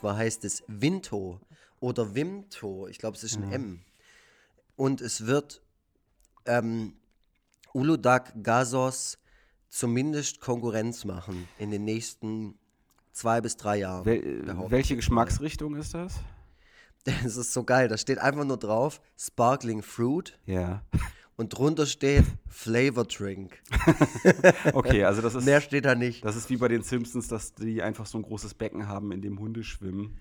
zwar heißt es Vinto oder Vimto. Ich glaube, es ist ein M. Und es wird ähm, Uludag Gasos zumindest Konkurrenz machen in den nächsten zwei bis drei Jahren. Wel welche. Geschmacksrichtung ist das? Das ist so geil. Da steht einfach nur drauf Sparkling Fruit Ja. Und drunter steht Flavor Drink. Okay, also das ist, Mehr steht da nicht. das ist wie bei den Simpsons, dass die einfach so ein großes Becken haben, in dem Hunde schwimmen.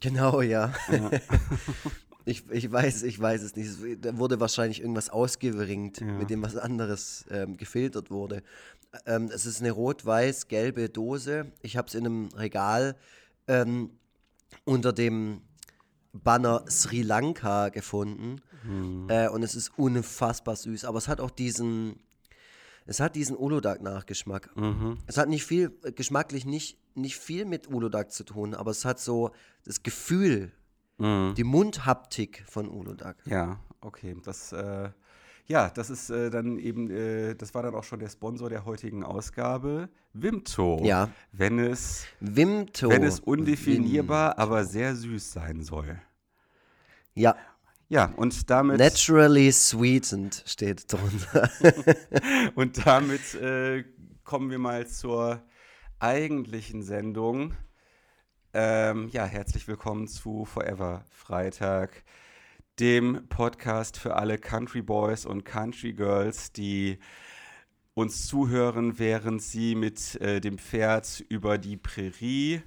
Genau, ja. ich, ich weiß, ich weiß es nicht. Da wurde wahrscheinlich irgendwas ausgewringt, Ja. mit dem was anderes ähm, gefiltert wurde. Ähm, es ist eine rot-weiß-gelbe Dose. Ich habe es in einem Regal ähm, unter dem Banner Sri Lanka gefunden. Äh, und es ist unfassbar süß. Aber es hat auch diesen, es hat diesen Uludag-Nachgeschmack. Es hat nicht viel, äh, geschmacklich nicht, nicht viel mit Uludag zu tun, aber es hat so das Gefühl, die Mundhaptik von Uludag. Ja, okay. Das, äh, ja, das ist äh, dann eben, äh, das war dann auch schon der Sponsor der heutigen Ausgabe. Wimto. Ja. Wenn es, Vimto. wenn es undefinierbar, aber sehr süß sein soll. Ja, Ja, und damit, naturally sweetened steht drunter. und damit äh, kommen wir mal zur eigentlichen Sendung. Ähm, ja, herzlich willkommen zu Forever Freitag, dem Podcast für alle Country Boys und Country Girls, die uns zuhören, während sie mit äh, dem Pferd über die Prärie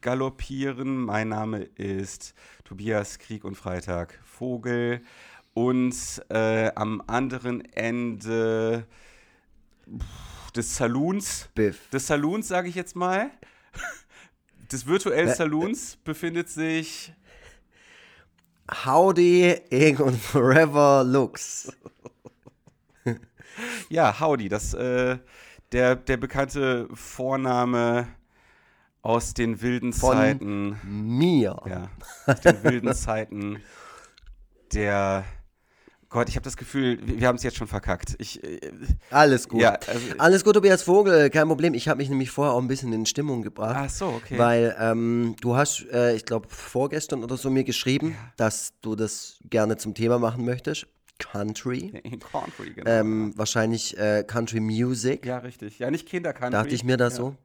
galoppieren. Mein Name ist Tobias Krieg und Freitag Vogel. Und äh, am anderen Ende des Saloons, Biff. des Saloons sage ich jetzt mal, des virtuellen Saloons befindet sich Howdy, und Forever Looks. Ja, Howdy, das äh, der, der bekannte Vorname aus den wilden Von- Zeiten. Mir. Ja, aus den wilden Zeiten der Gott, ich habe das Gefühl, wir, haben es jetzt schon verkackt. Ich, äh, Alles gut. Ja, also- Alles gut, Tobias Vogel, kein Problem. Ich habe mich nämlich vorher auch ein bisschen in Stimmung gebracht. ach so, okay. Weil ähm, du hast, äh, ich glaube, vorgestern oder so mir geschrieben, dass du das gerne zum Thema machen möchtest. Country. In Country, genau. Ähm, wahrscheinlich äh, Country Music. ja, richtig. Ja, nicht Kinder-Country. Dachte ich mir das ja. so.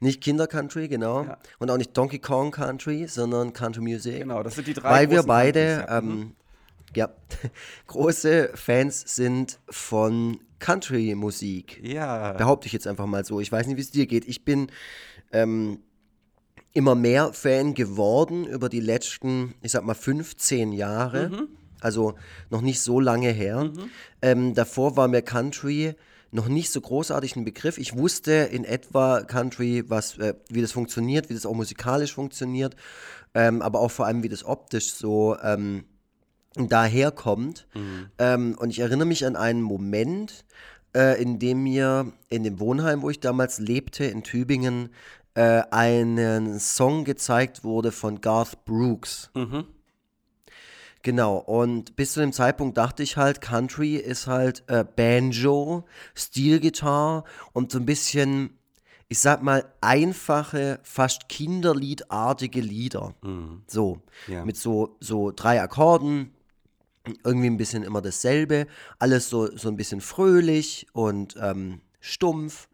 Nicht Kinder-Country, genau. Ja. Und auch nicht Donkey Kong Country, sondern Country Music. Genau, das sind die drei Weil wir beide ja. Mhm. ähm, ja, große Fans sind von Country-Musik. Ja. Behaupte ich jetzt einfach mal so. Ich weiß nicht, wie es dir geht. Ich bin ähm, immer mehr Fan geworden über die letzten, ich sag mal, 15 Jahre. Mhm. Also noch nicht so lange her. Ähm, davor war mir Country noch nicht so großartig ein Begriff. Ich wusste in etwa Country, was, äh, wie das funktioniert, wie das auch musikalisch funktioniert, ähm, aber auch vor allem, wie das optisch so ähm, daherkommt. Ähm, und ich erinnere mich an einen Moment, äh, in dem mir in dem Wohnheim, wo ich damals lebte, in Tübingen, äh, einen Song gezeigt wurde von Garth Brooks. Genau, und bis zu dem Zeitpunkt dachte ich halt, Country ist halt äh, Banjo, Steelgitarre und so ein bisschen, ich sag mal, einfache, fast kinderliedartige Lieder. So, Ja. mit so, so drei Akkorden, irgendwie ein bisschen immer dasselbe, alles so, so ein bisschen fröhlich und ähm, stumpf.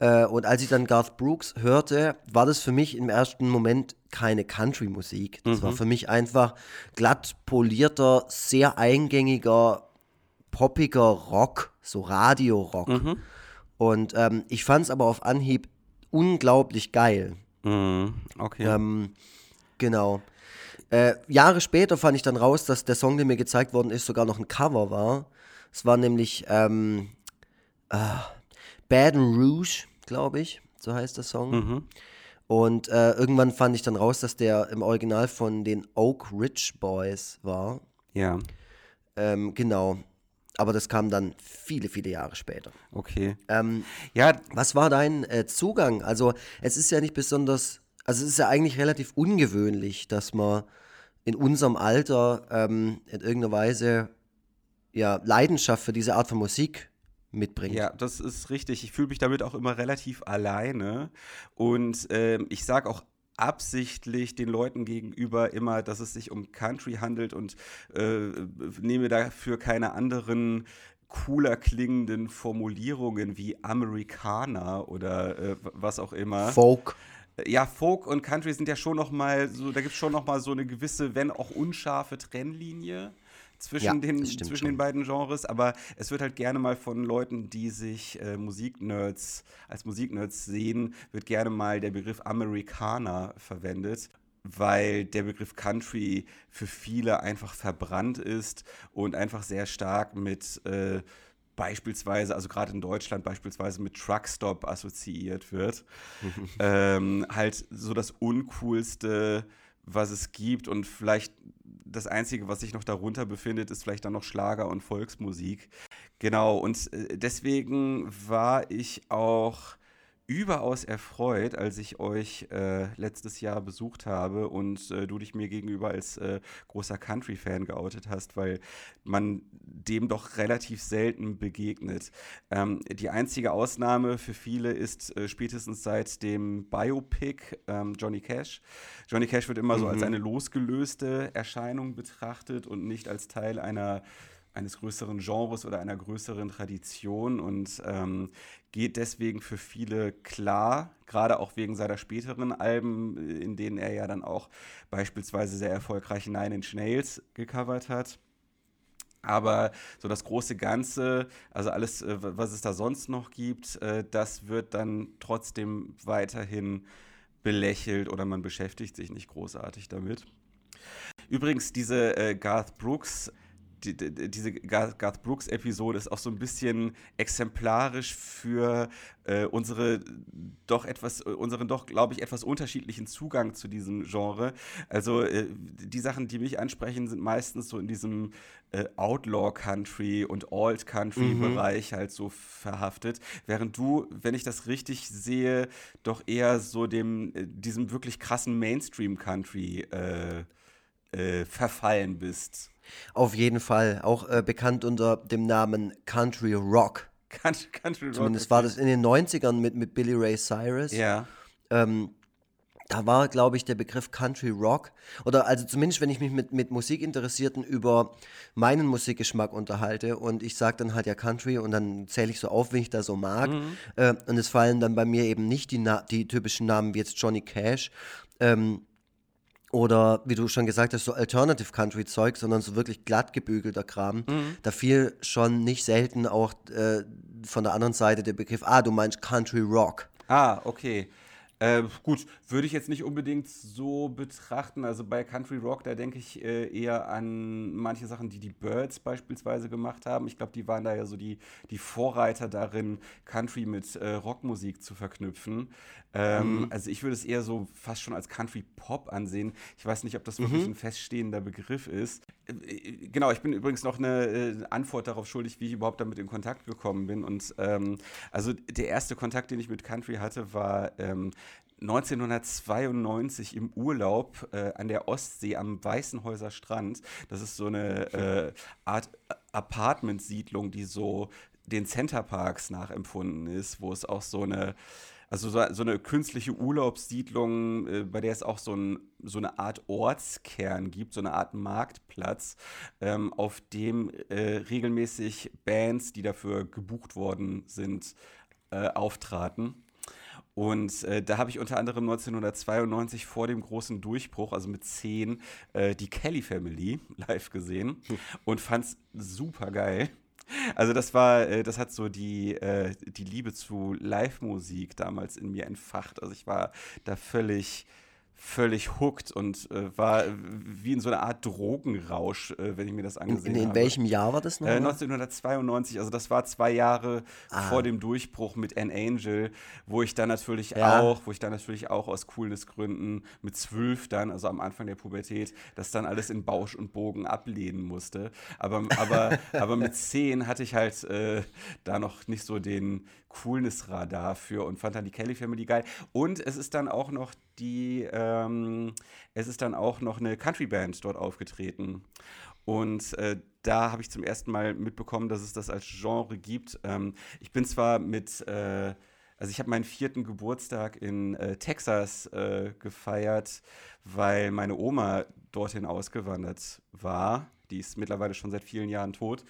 Äh, und als ich dann Garth Brooks hörte, war das für mich im ersten Moment keine Country-Musik. Das war für mich einfach glatt polierter, sehr eingängiger, poppiger Rock, so Radio-Rock. Und ähm, ich fand es aber auf Anhieb unglaublich geil. Mhm, okay. Ähm, genau. Äh, Jahre später fand ich dann raus, dass der Song, der mir gezeigt worden ist, sogar noch ein Cover war. Es war nämlich ähm, ah, Baton Rouge, glaube ich, so heißt der Song. Und äh, irgendwann fand ich dann raus, dass der im Original von den Oak Ridge Boys war. ja, Ähm, genau. Aber das kam dann viele, viele Jahre später. okay. Ähm, Ja, was war dein äh, Zugang? Also es ist ja nicht besonders, also es ist ja eigentlich relativ ungewöhnlich, dass man in unserem Alter ähm, in irgendeiner Weise ja, Leidenschaft für diese Art von Musik mitbringt. Ja, das ist richtig. Ich fühle mich damit auch immer relativ alleine. Und ähm, ich sage auch absichtlich den Leuten gegenüber immer, dass es sich um Country handelt und äh, nehme dafür keine anderen cooler klingenden Formulierungen wie Amerikaner oder äh, was auch immer. Folk. Ja, Folk und Country sind ja schon noch mal so, da gibt es schon noch mal so eine gewisse, wenn auch unscharfe Trennlinie zwischen, ja, den, zwischen den beiden Genres, aber es wird halt gerne mal von Leuten, die sich äh, Musiknerds als Musiknerds sehen, wird gerne mal der Begriff Amerikaner verwendet weil der Begriff Country für viele einfach verbrannt ist und einfach sehr stark mit äh, beispielsweise, also gerade in Deutschland beispielsweise mit Truckstop assoziiert wird. ähm, halt so das Uncoolste, was es gibt und vielleicht das Einzige, was sich noch darunter befindet, ist vielleicht dann noch Schlager und Volksmusik. Genau, und äh, deswegen war ich auch überaus erfreut, als ich euch äh, letztes Jahr besucht habe und äh, du dich mir gegenüber als äh, großer Country-Fan geoutet hast, weil man dem doch relativ selten begegnet. Ähm, die einzige Ausnahme für viele ist äh, spätestens seit dem Biopic ähm, Johnny Cash. Johnny Cash wird immer mhm. so als mhm. eine losgelöste Erscheinung betrachtet und nicht als Teil einer eines größeren Genres oder einer größeren Tradition und ähm, geht deswegen für viele klar, gerade auch wegen seiner späteren Alben, in denen er ja dann auch beispielsweise sehr erfolgreich Nine Inch Nails gecovert hat. Aber so das große Ganze, also alles, äh, was es da sonst noch gibt, äh, das wird dann trotzdem weiterhin belächelt oder man beschäftigt sich nicht großartig damit. Übrigens, diese äh, Garth Brooks die, die, diese Garth Brooks-Episode ist auch so ein bisschen exemplarisch für äh, unsere doch etwas, äh, unseren doch, glaube ich, etwas unterschiedlichen Zugang zu diesem Genre. Also äh, die Sachen, die mich ansprechen, sind meistens so in diesem äh, Outlaw-Country und Alt-Country-Bereich mhm. halt so verhaftet. Während du, wenn ich das richtig sehe, doch eher so dem, äh, diesem wirklich krassen Mainstream-Country äh, verfallen bist. Auf jeden Fall. Auch äh, bekannt unter dem Namen Country Rock. Country, Country Rock. Zumindest war das in den 90ern mit, mit Billy Ray Cyrus. Ja. Ähm, da war, glaube ich, der Begriff Country Rock, oder also zumindest, wenn ich mich mit, mit Musikinteressierten über meinen Musikgeschmack unterhalte und ich sage dann halt ja Country und dann zähle ich so auf, wie ich da so mag. Mhm. Äh, und es fallen dann bei mir eben nicht die, die typischen Namen wie jetzt Johnny Cash, ähm, oder wie du schon gesagt hast, so Alternative Country Zeug, sondern so wirklich glatt gebügelter Kram. Mhm. Da fiel schon nicht selten auch äh, von der anderen Seite der Begriff, ah, du meinst Country Rock. Ah, okay. Äh, gut, würde ich jetzt nicht unbedingt so betrachten. Also bei Country Rock, da denke ich äh, eher an manche Sachen, die die Birds beispielsweise gemacht haben. Ich glaube, die waren da ja so die, die Vorreiter darin, Country mit äh, Rockmusik zu verknüpfen. Ähm, mhm. Also ich würde es eher so fast schon als Country Pop ansehen. Ich weiß nicht, ob das wirklich mhm. ein feststehender Begriff ist. Äh, äh, genau, ich bin übrigens noch eine äh, Antwort darauf schuldig, wie ich überhaupt damit in Kontakt gekommen bin. Und ähm, also der erste Kontakt, den ich mit Country hatte, war ähm, 1992 im Urlaub äh, an der Ostsee am Weißenhäuser Strand. Das ist so eine äh, Art Apartmentsiedlung, die so den Centerparks nachempfunden ist, wo es auch so eine also so, so eine künstliche Urlaubssiedlung, äh, bei der es auch so, ein, so, eine Art Ortskern gibt, so eine Art Marktplatz, ähm, auf dem äh, regelmäßig Bands, die dafür gebucht worden sind, äh, auftraten. Und äh, da habe ich unter anderem 1992 vor dem großen Durchbruch, also mit 10, äh, die Kelly Family live gesehen hm. und fand es super geil. Also das war, äh, das hat so die, äh, die Liebe zu Live-Musik damals in mir entfacht. Also ich war da völlig völlig hooked und äh, war wie in so einer Art Drogenrausch, äh, wenn ich mir das angesehen in, in, in habe. In welchem Jahr war das noch? Äh, 1992, also das war zwei Jahre ah. vor dem Durchbruch mit An Angel, wo ich dann natürlich ja. auch, wo ich dann natürlich auch aus Coolnessgründen mit zwölf dann, also am Anfang der Pubertät, das dann alles in Bausch und Bogen ablehnen musste. Aber, aber, aber mit zehn hatte ich halt äh, da noch nicht so den Coolness-Radar für und fand dann die Kelly Family geil. Und es ist dann auch noch die, ähm, es ist dann auch noch eine Country-Band dort aufgetreten. Und äh, da habe ich zum ersten Mal mitbekommen, dass es das als Genre gibt. Ähm, ich bin zwar mit, äh, Also ich habe meinen vierten Geburtstag in äh, Texas äh, gefeiert, weil meine Oma dorthin ausgewandert war. Die ist mittlerweile schon seit vielen Jahren tot.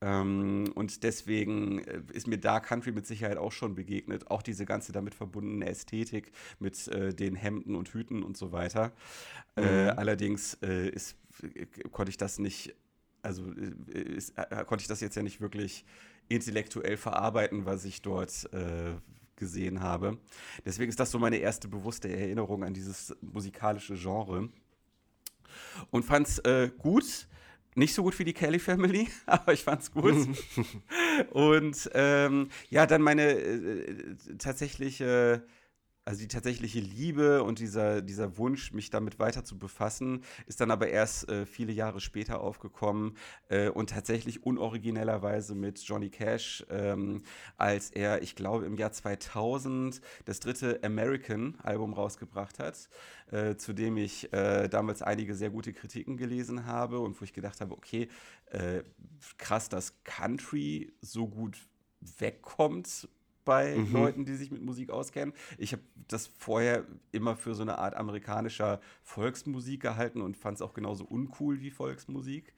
Ähm, und deswegen äh, ist mir da Country mit Sicherheit auch schon begegnet. Auch diese ganze damit verbundene Ästhetik mit äh, den Hemden und Hüten und so weiter. Äh, mhm. Äh, allerdings ist, konnte ich das nicht, also ist, konnte ich das jetzt ja nicht wirklich intellektuell verarbeiten, was ich dort gesehen habe. Deswegen ist das so meine erste bewusste Erinnerung an dieses musikalische Genre. Und fand es äh, gut. Nicht so gut wie die Kelly Family, aber ich fand es gut. Und ähm, ja, dann meine äh, tatsächliche also die tatsächliche Liebe und dieser, dieser Wunsch, mich damit weiter zu befassen, ist dann aber erst äh, viele Jahre später aufgekommen äh, und tatsächlich unoriginellerweise mit Johnny Cash, ähm, als er, ich glaube, im Jahr 2000 das dritte American-Album rausgebracht hat, äh, zu dem ich äh, damals einige sehr gute Kritiken gelesen habe und wo ich gedacht habe, okay, äh, krass, dass Country so gut wegkommt bei mhm. Leuten, die sich mit Musik auskennen. Ich habe das vorher immer für so eine Art amerikanischer Volksmusik gehalten und fand es auch genauso uncool wie Volksmusik.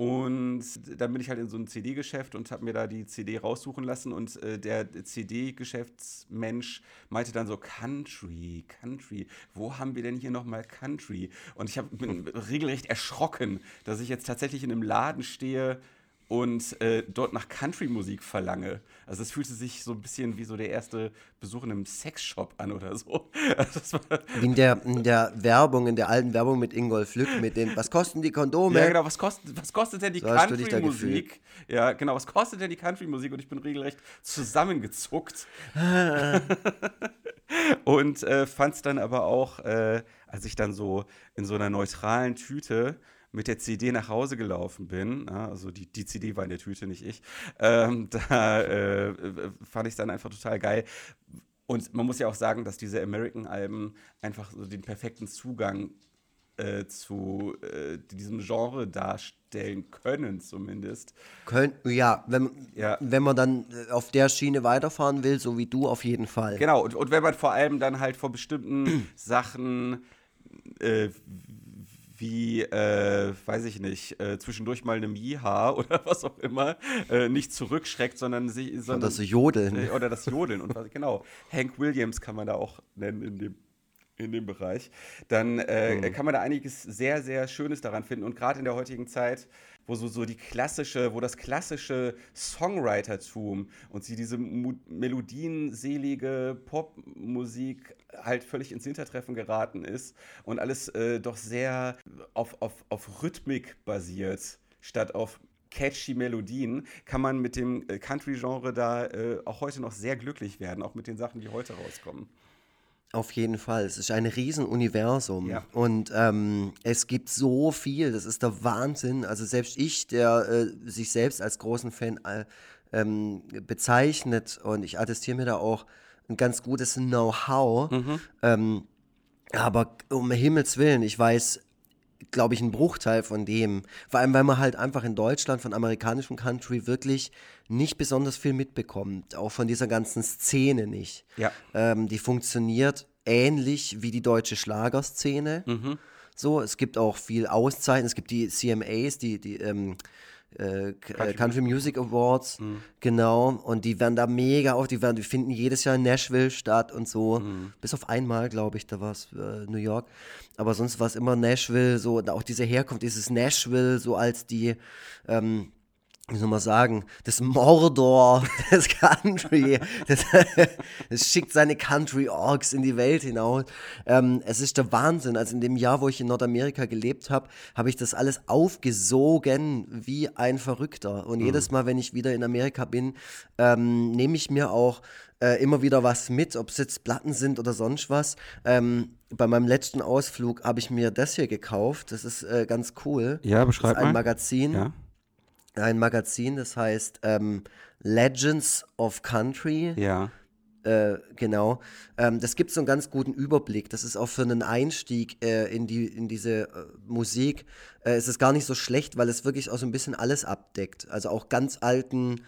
Und dann bin ich halt in so ein CD-Geschäft und habe mir da die CD raussuchen lassen. Und äh, der CD-Geschäftsmensch meinte dann so: Country, Country, wo haben wir denn hier nochmal Country? Und ich hab, bin regelrecht erschrocken, dass ich jetzt tatsächlich in einem Laden stehe und äh, dort nach Country-Musik verlange. Also es fühlte sich so ein bisschen wie so der erste Besuch in einem Sexshop an oder so. Also wie in der, in der Werbung, in der alten Werbung mit Ingolf Lück, mit den, was kosten die Kondome? Ja, genau, was kostet, was kostet denn die so Country-Musik? Ja, genau, was kostet denn die Country-Musik? Und ich bin regelrecht zusammengezuckt. und äh, fand es dann aber auch, äh, als ich dann so in so einer neutralen Tüte mit der CD nach Hause gelaufen bin, also die, die CD war in der Tüte, nicht ich, ähm, da äh, fand ich es dann einfach total geil. Und man muss ja auch sagen, dass diese American-Alben einfach so den perfekten Zugang äh, zu äh, diesem Genre darstellen können, zumindest. Könnt, ja, wenn, ja, wenn man dann äh, auf der Schiene weiterfahren will, so wie du, auf jeden Fall. Genau, und, und wenn man vor allem dann halt vor bestimmten Sachen äh, wie, äh, weiß ich nicht, äh, zwischendurch mal einem Jiha oder was auch immer, äh, nicht zurückschreckt, sondern sich. Sondern, oder das Jodeln. Äh, oder das Jodeln. und was, genau. Hank Williams kann man da auch nennen in dem in dem Bereich, dann äh, mhm. kann man da einiges sehr, sehr Schönes daran finden. Und gerade in der heutigen Zeit, wo so, so die klassische, wo das klassische Songwritertum und sie diese melodienselige Popmusik halt völlig ins Hintertreffen geraten ist und alles äh, doch sehr auf, auf, auf Rhythmik basiert, statt auf catchy Melodien, kann man mit dem äh, Country-Genre da äh, auch heute noch sehr glücklich werden, auch mit den Sachen, die heute rauskommen. Auf jeden Fall. Es ist ein Riesenuniversum. Ja. Und ähm, es gibt so viel. Das ist der Wahnsinn. Also selbst ich, der äh, sich selbst als großen Fan äh, ähm, bezeichnet und ich attestiere mir da auch ein ganz gutes Know-how. Mhm. Ähm, aber um Himmels Willen, ich weiß, glaube ich, einen Bruchteil von dem. Vor allem, weil man halt einfach in Deutschland von amerikanischem Country wirklich nicht besonders viel mitbekommt. Auch von dieser ganzen Szene nicht. Ja. Ähm, die funktioniert ähnlich wie die deutsche Schlagerszene. Mhm. So, es gibt auch viel Auszeichnungen. Es gibt die CMAs, die, die ähm, äh, Country, Country, Music Awards, mhm. genau. Und die werden da mega auf, die, werden, die finden jedes Jahr in Nashville statt und so. Mhm. Bis auf einmal, glaube ich, da war es äh, New York. Aber sonst war es immer Nashville, so, und auch diese Herkunft, dieses Nashville, so als die, ähm, wie soll man sagen, das Mordor des Country. Das, das schickt seine Country-Orgs in die Welt hinaus. Ähm, es ist der Wahnsinn. Also in dem Jahr, wo ich in Nordamerika gelebt habe, habe ich das alles aufgesogen wie ein Verrückter. Und mhm. jedes Mal, wenn ich wieder in Amerika bin, ähm, nehme ich mir auch äh, immer wieder was mit, ob es jetzt Platten sind oder sonst was. Ähm, bei meinem letzten Ausflug habe ich mir das hier gekauft. Das ist äh, ganz cool. Ja, beschreib das ist ein mal. Magazin. Ja ein Magazin, das heißt ähm, Legends of Country. Ja. Äh, genau. Ähm, das gibt so einen ganz guten Überblick. Das ist auch für einen Einstieg äh, in, die, in diese äh, Musik. Äh, ist es gar nicht so schlecht, weil es wirklich auch so ein bisschen alles abdeckt. Also auch ganz alten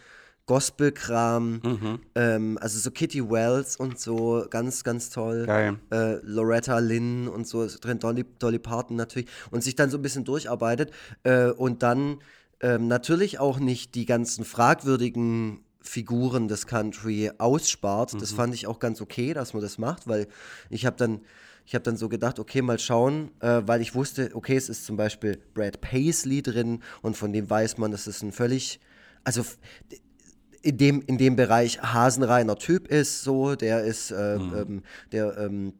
Gospel-Kram, mhm. ähm, also so Kitty Wells und so, ganz, ganz toll. Geil. Äh, Loretta Lynn und so drin, Dolly, Dolly Parton natürlich. Und sich dann so ein bisschen durcharbeitet äh, und dann ähm, natürlich auch nicht die ganzen fragwürdigen Figuren des Country ausspart. Mhm. Das fand ich auch ganz okay, dass man das macht, weil ich habe dann ich habe dann so gedacht, okay, mal schauen, äh, weil ich wusste, okay, es ist zum Beispiel Brad Paisley drin und von dem weiß man, dass es ein völlig, also in dem, in dem Bereich hasenreiner Typ ist, so, der ist, äh, mhm. ähm, der ähm,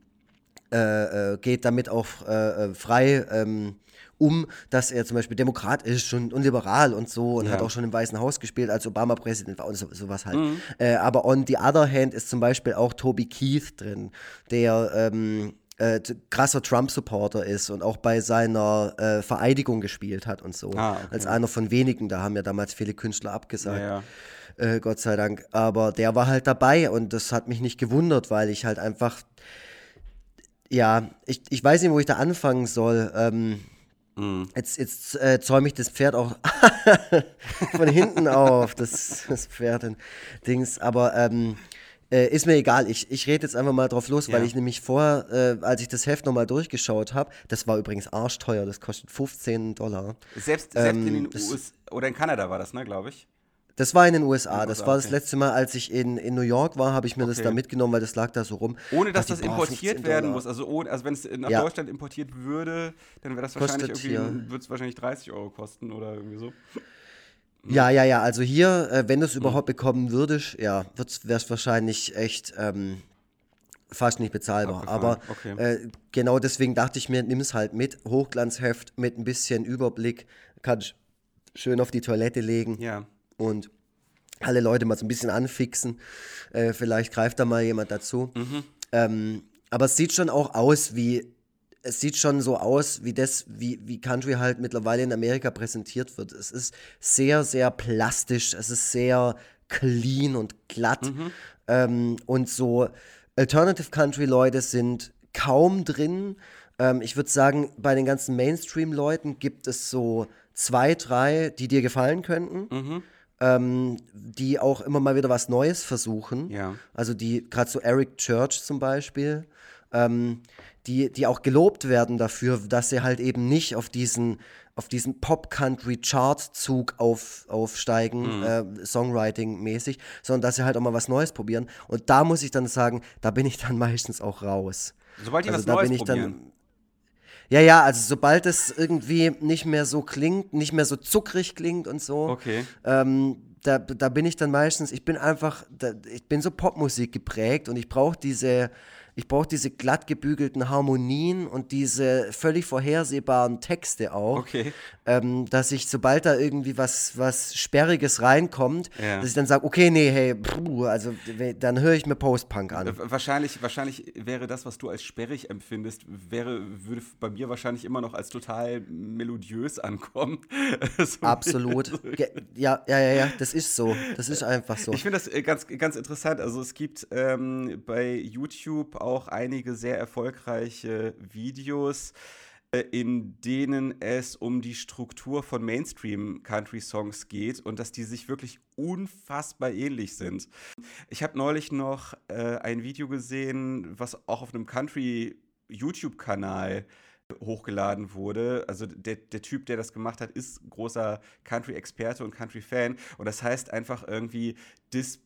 äh, äh geht damit auch äh, äh, frei ähm, um, dass er zum Beispiel Demokrat ist und, und liberal und so und ja. hat auch schon im Weißen Haus gespielt, als Obama Präsident war und so, sowas halt. Mhm. Äh, aber on the other hand ist zum Beispiel auch Toby Keith drin, der ähm, äh, krasser Trump-Supporter ist und auch bei seiner äh, Vereidigung gespielt hat und so. Ah, okay. Als einer von wenigen, da haben ja damals viele Künstler abgesagt. Ja, ja. Äh, Gott sei Dank. Aber der war halt dabei und das hat mich nicht gewundert, weil ich halt einfach, ja, ich, ich weiß nicht, wo ich da anfangen soll. Ähm, mm. Jetzt, jetzt äh, zäume ich das Pferd auch von hinten auf, das, das Pferd-Dings. Aber ähm, äh, ist mir egal, ich, ich rede jetzt einfach mal drauf los, ja. weil ich nämlich vorher, äh, als ich das Heft nochmal durchgeschaut habe, das war übrigens arschteuer, das kostet 15 Dollar. Selbst, selbst ähm, in den USA, oder in Kanada war das, ne, glaube ich. Das war in den USA. Das war das letzte Mal, als ich in, in New York war, habe ich mir okay. das da mitgenommen, weil das lag da so rum. Ohne dass das importiert werden muss. Also, ohne, also wenn es nach ja. Deutschland importiert würde, dann wäre das wahrscheinlich irgendwie, würde es wahrscheinlich 30 Euro kosten oder irgendwie so. Ja, ja, ja. Also hier, äh, wenn du es überhaupt bekommen würdest, ja, wäre es wahrscheinlich echt ähm, fast nicht bezahlbar. Abgefahren. Aber okay. äh, genau deswegen dachte ich mir, nimm es halt mit. Hochglanzheft mit ein bisschen Überblick. Kannst schön auf die Toilette legen. Ja. Und alle Leute mal so ein bisschen anfixen. Äh, vielleicht greift da mal jemand dazu. Mhm. Ähm, aber es sieht schon auch aus wie es sieht schon so aus, wie das, wie, wie Country halt mittlerweile in Amerika präsentiert wird. Es ist sehr, sehr plastisch, es ist sehr clean und glatt. Mhm. Ähm, und so Alternative Country-Leute sind kaum drin. Ähm, ich würde sagen, bei den ganzen Mainstream-Leuten gibt es so zwei, drei, die dir gefallen könnten. Mhm ähm, die auch immer mal wieder was Neues versuchen. Ja. Also die, gerade so Eric Church zum Beispiel, ähm, die, die auch gelobt werden dafür, dass sie halt eben nicht auf diesen, auf diesen Pop-Country-Chart-Zug auf, aufsteigen, mhm. äh, Songwriting-mäßig, sondern dass sie halt auch mal was Neues probieren. Und da muss ich dann sagen, da bin ich dann meistens auch raus. Sobald die also was Neues probieren. dann ja, ja, also sobald es irgendwie nicht mehr so klingt, nicht mehr so zuckrig klingt und so, okay. ähm, da, da bin ich dann meistens, ich bin einfach, da, ich bin so Popmusik geprägt und ich brauche diese, ich brauche diese glatt gebügelten Harmonien und diese völlig vorhersehbaren Texte auch. Okay. Ähm, dass ich, sobald da irgendwie was, was Sperriges reinkommt, ja. dass ich dann sage, okay, nee, hey, puh, also dann höre ich mir Post-Punk an. Wahrscheinlich, wahrscheinlich wäre das, was du als sperrig empfindest, wäre, würde bei mir wahrscheinlich immer noch als total melodiös ankommen. so Absolut. Ja, ja, ja, ja, das ist so. Das ist einfach so. Ich finde das äh, ganz, ganz interessant. Also es gibt ähm, bei YouTube auch einige sehr erfolgreiche Videos, äh, in denen es um die Struktur von Mainstream-Country-Songs geht und dass die sich wirklich unfassbar ähnlich sind. Ich habe neulich noch äh, ein Video gesehen, was auch auf einem Country-YouTube-Kanal hochgeladen wurde. Also der, der Typ, der das gemacht hat, ist großer Country-Experte und Country-Fan. Und das heißt einfach irgendwie, this,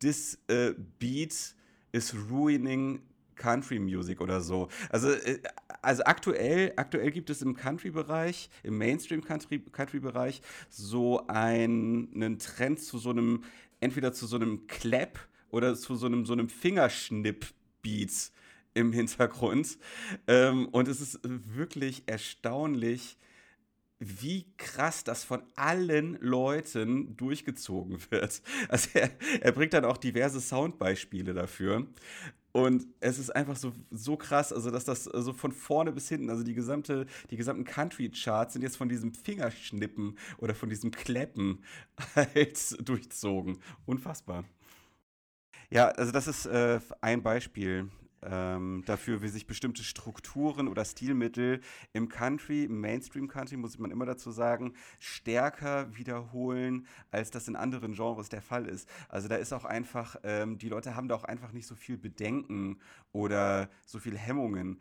this uh, beat is ruining Country Music oder so. Also, äh, also aktuell, aktuell gibt es im Country-Bereich, im Mainstream-Country-Bereich so einen, Trend zu so einem, entweder zu so einem Clap oder zu so einem, so einem Fingerschnipp-Beat im Hintergrund. Ähm, und es ist wirklich erstaunlich, wie krass das von allen Leuten durchgezogen wird. Also er, er bringt dann auch diverse Soundbeispiele dafür. Und es ist einfach so, so krass, also dass das so von vorne bis hinten, also die gesamte, die gesamten Country-Charts sind jetzt von diesem Fingerschnippen oder von diesem Kleppen halt durchzogen. Unfassbar. Ja, also das ist äh, ein Beispiel. Ähm, dafür, wie sich bestimmte Strukturen oder Stilmittel im Country, im Mainstream-Country, muss man immer dazu sagen, stärker wiederholen, als das in anderen Genres der Fall ist. Also da ist auch einfach, ähm, die Leute haben da auch einfach nicht so viel Bedenken oder so viel Hemmungen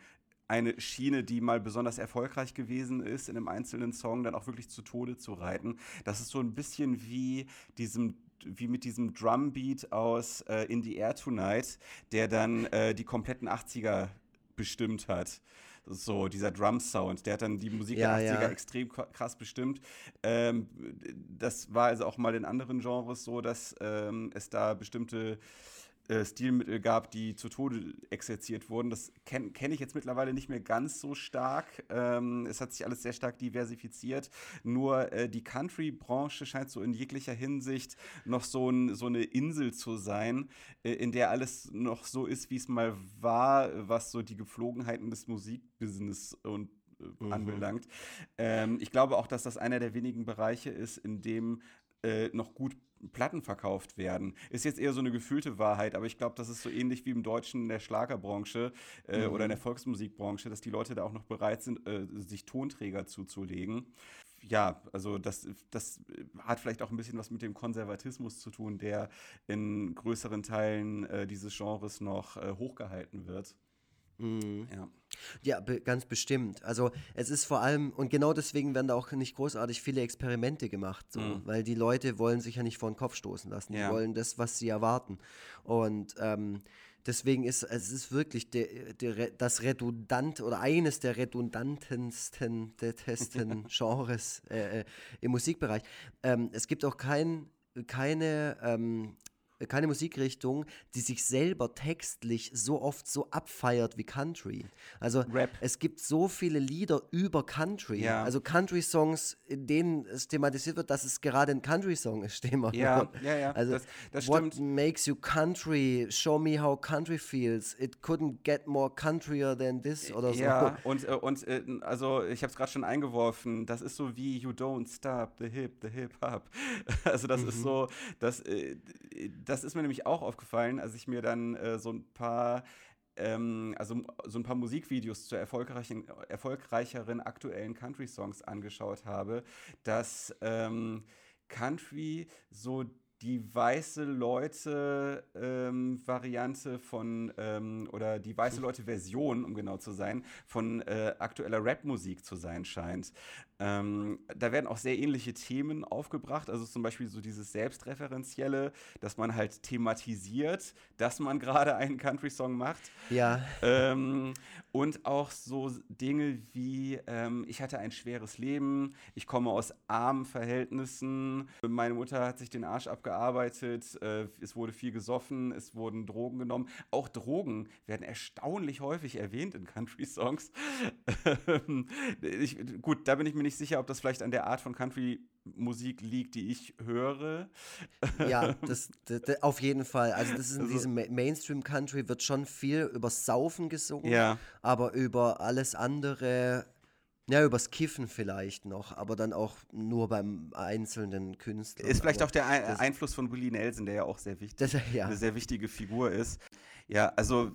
eine Schiene, die mal besonders erfolgreich gewesen ist, in einem einzelnen Song dann auch wirklich zu Tode zu reiten. Das ist so ein bisschen wie diesem wie mit diesem Drumbeat aus äh, In the Air Tonight, der dann äh, die kompletten 80er bestimmt hat. So, dieser Drum-Sound, der hat dann die Musik ja, der 80er ja. extrem krass bestimmt. Ähm, das war also auch mal in anderen Genres so, dass ähm, es da bestimmte äh, Stilmittel gab, die zu Tode exerziert wurden. Das kenne kenn ich jetzt mittlerweile nicht mehr ganz so stark. Ähm, es hat sich alles sehr stark diversifiziert. Nur äh, die Country-Branche scheint so in jeglicher Hinsicht noch so, ein, so eine Insel zu sein, äh, in der alles noch so ist, wie es mal war, was so die Gepflogenheiten des Musikbusiness und äh, mhm. anbelangt. Ähm, ich glaube auch, dass das einer der wenigen Bereiche ist, in dem äh, noch gut Platten verkauft werden. Ist jetzt eher so eine gefühlte Wahrheit, aber ich glaube, das ist so ähnlich wie im Deutschen in der Schlagerbranche äh, mhm. oder in der Volksmusikbranche, dass die Leute da auch noch bereit sind, äh, sich Tonträger zuzulegen. Ja, also das, das hat vielleicht auch ein bisschen was mit dem Konservatismus zu tun, der in größeren Teilen äh, dieses Genres noch äh, hochgehalten wird. Mhm. Ja. Ja, be ganz bestimmt. Also es ist vor allem, und genau deswegen werden da auch nicht großartig viele Experimente gemacht, so, mhm. weil die Leute wollen sich ja nicht vor den Kopf stoßen lassen. Ja. Die wollen das, was sie erwarten. Und ähm, deswegen ist es ist wirklich de, de, das redundant oder eines der redundantesten testen Genres äh, äh, im Musikbereich. Ähm, es gibt auch kein, keine ähm, keine Musikrichtung, die sich selber textlich so oft so abfeiert wie Country. Also Rap. es gibt so viele Lieder über Country. Ja. Also Country-Songs, in denen es thematisiert wird, dass es gerade ein Country-Song ist, wir. Ja, ja, ja. Also das, das What makes you country? Show me how country feels. It couldn't get more countryer than this oder so. Ja, und, äh, und äh, also ich habe es gerade schon eingeworfen, das ist so wie You Don't Stop the Hip, the Hip Hop. Also das mhm. ist so, das, äh, das ist mir nämlich auch aufgefallen, als ich mir dann äh, so ein paar ähm, also so ein paar Musikvideos zu erfolgreichen, erfolgreicheren aktuellen Country-Songs angeschaut habe, dass ähm, Country so die weiße Leute ähm, Variante von ähm, oder die weiße Leute Version, um genau zu sein, von äh, aktueller Rapmusik zu sein scheint. Ähm, da werden auch sehr ähnliche Themen aufgebracht, also zum Beispiel so dieses Selbstreferenzielle, dass man halt thematisiert, dass man gerade einen Country-Song macht. Ja. Ähm, und auch so Dinge wie, ähm, ich hatte ein schweres Leben, ich komme aus armen Verhältnissen, meine Mutter hat sich den Arsch abgearbeitet, äh, es wurde viel gesoffen, es wurden Drogen genommen. Auch Drogen werden erstaunlich häufig erwähnt in Country-Songs. gut, da bin ich mir nicht sicher, ob das vielleicht an der Art von Country-Musik liegt, die ich höre. Ja, das, das, auf jeden Fall. Also das ist in also, diesem Mainstream-Country wird schon viel über Saufen gesungen, ja. aber über alles andere ja, übers Kiffen vielleicht noch, aber dann auch nur beim einzelnen Künstler. Ist vielleicht auch der Ein Einfluss von Willie Nelson, der ja auch sehr wichtig, das, ja. eine sehr wichtige Figur ist. Ja, also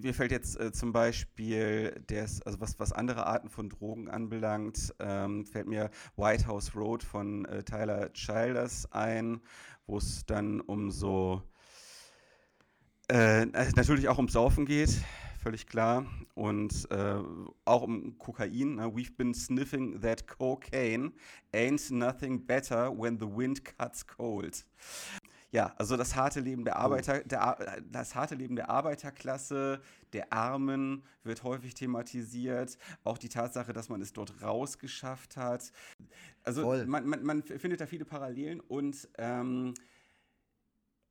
mir fällt jetzt äh, zum Beispiel, des, also was, was andere Arten von Drogen anbelangt, ähm, fällt mir White House Road von äh, Tyler Childers ein, wo es dann um so äh, natürlich auch um Saufen geht völlig klar. Und äh, auch um Kokain. Ne? We've been sniffing that cocaine. Ain't nothing better when the wind cuts cold. Ja, also das harte Leben der Arbeiter, der, das harte Leben der Arbeiterklasse, der Armen wird häufig thematisiert. Auch die Tatsache, dass man es dort rausgeschafft hat. Also man, man, man, findet da viele Parallelen und ähm,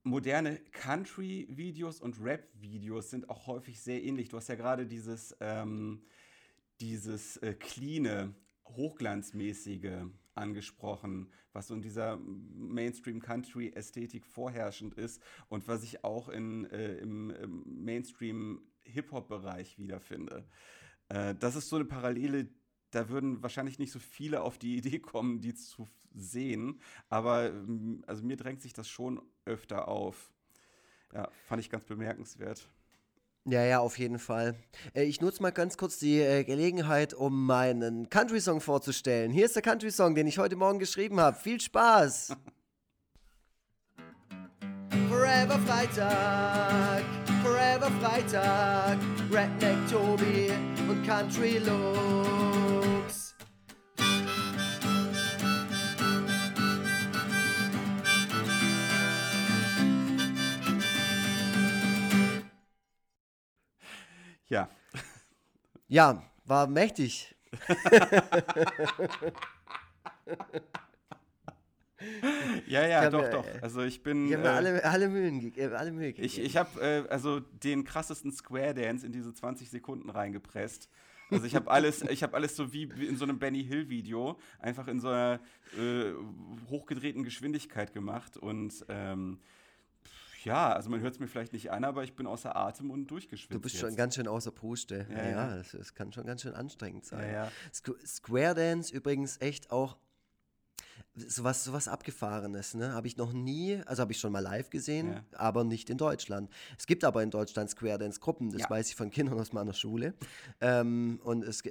moderne Country-Videos und Rap-Videos sind auch häufig sehr ähnlich. Du hast ja gerade dieses, ähm, dieses äh, cleane, hochglanzmäßige angesprochen, was so in dieser Mainstream-Country-Ästhetik vorherrschend ist und was ich auch in, äh, im, im Mainstream-Hip-Hop-Bereich wiederfinde. Äh, das ist so eine Parallele, da würden wahrscheinlich nicht so viele auf die Idee kommen, die zu sehen. Aber ähm, also mir drängt sich das schon öfter auf. Ja, fand ich ganz bemerkenswert. Ja, ja, auf jeden Fall. Äh, ich nutze mal ganz kurz die äh, Gelegenheit, um meinen Country-Song vorzustellen. Hier ist der Country-Song, den ich heute Morgen geschrieben habe. Viel Spaß! Forever Freitag, Forever Freitag, Redneck Tobi und Country Looks. Ja. Ja, war mächtig. ja, ja, doch, mir- doch. Also ich bin. Ich habe äh, alle, alle Mühen äh, alle Mühe gegeben. Ich, ich habe äh, also den krassesten Square Dance in diese 20 Sekunden reingepresst. Also ich habe alles, ich habe alles so wie in so einem Benny Hill Video einfach in so einer äh, hochgedrehten Geschwindigkeit gemacht und ähm, ja, also man hört es mir vielleicht nicht an, aber ich bin außer Atem und durchgeschwitzt. Du bist jetzt. schon ganz schön außer Puste. Ja, Ja, ja, das, das kann schon ganz schön anstrengend sein. Ja. Squ- Square Dance übrigens echt auch sowas, sowas Abgefahrenes, ne? Habe ich noch nie, also habe ich schon mal live gesehen, Ja. aber nicht in Deutschland. Es gibt aber in Deutschland Square Dance Gruppen, das Ja. weiß ich von Kindern aus meiner Schule. ähm, und, es,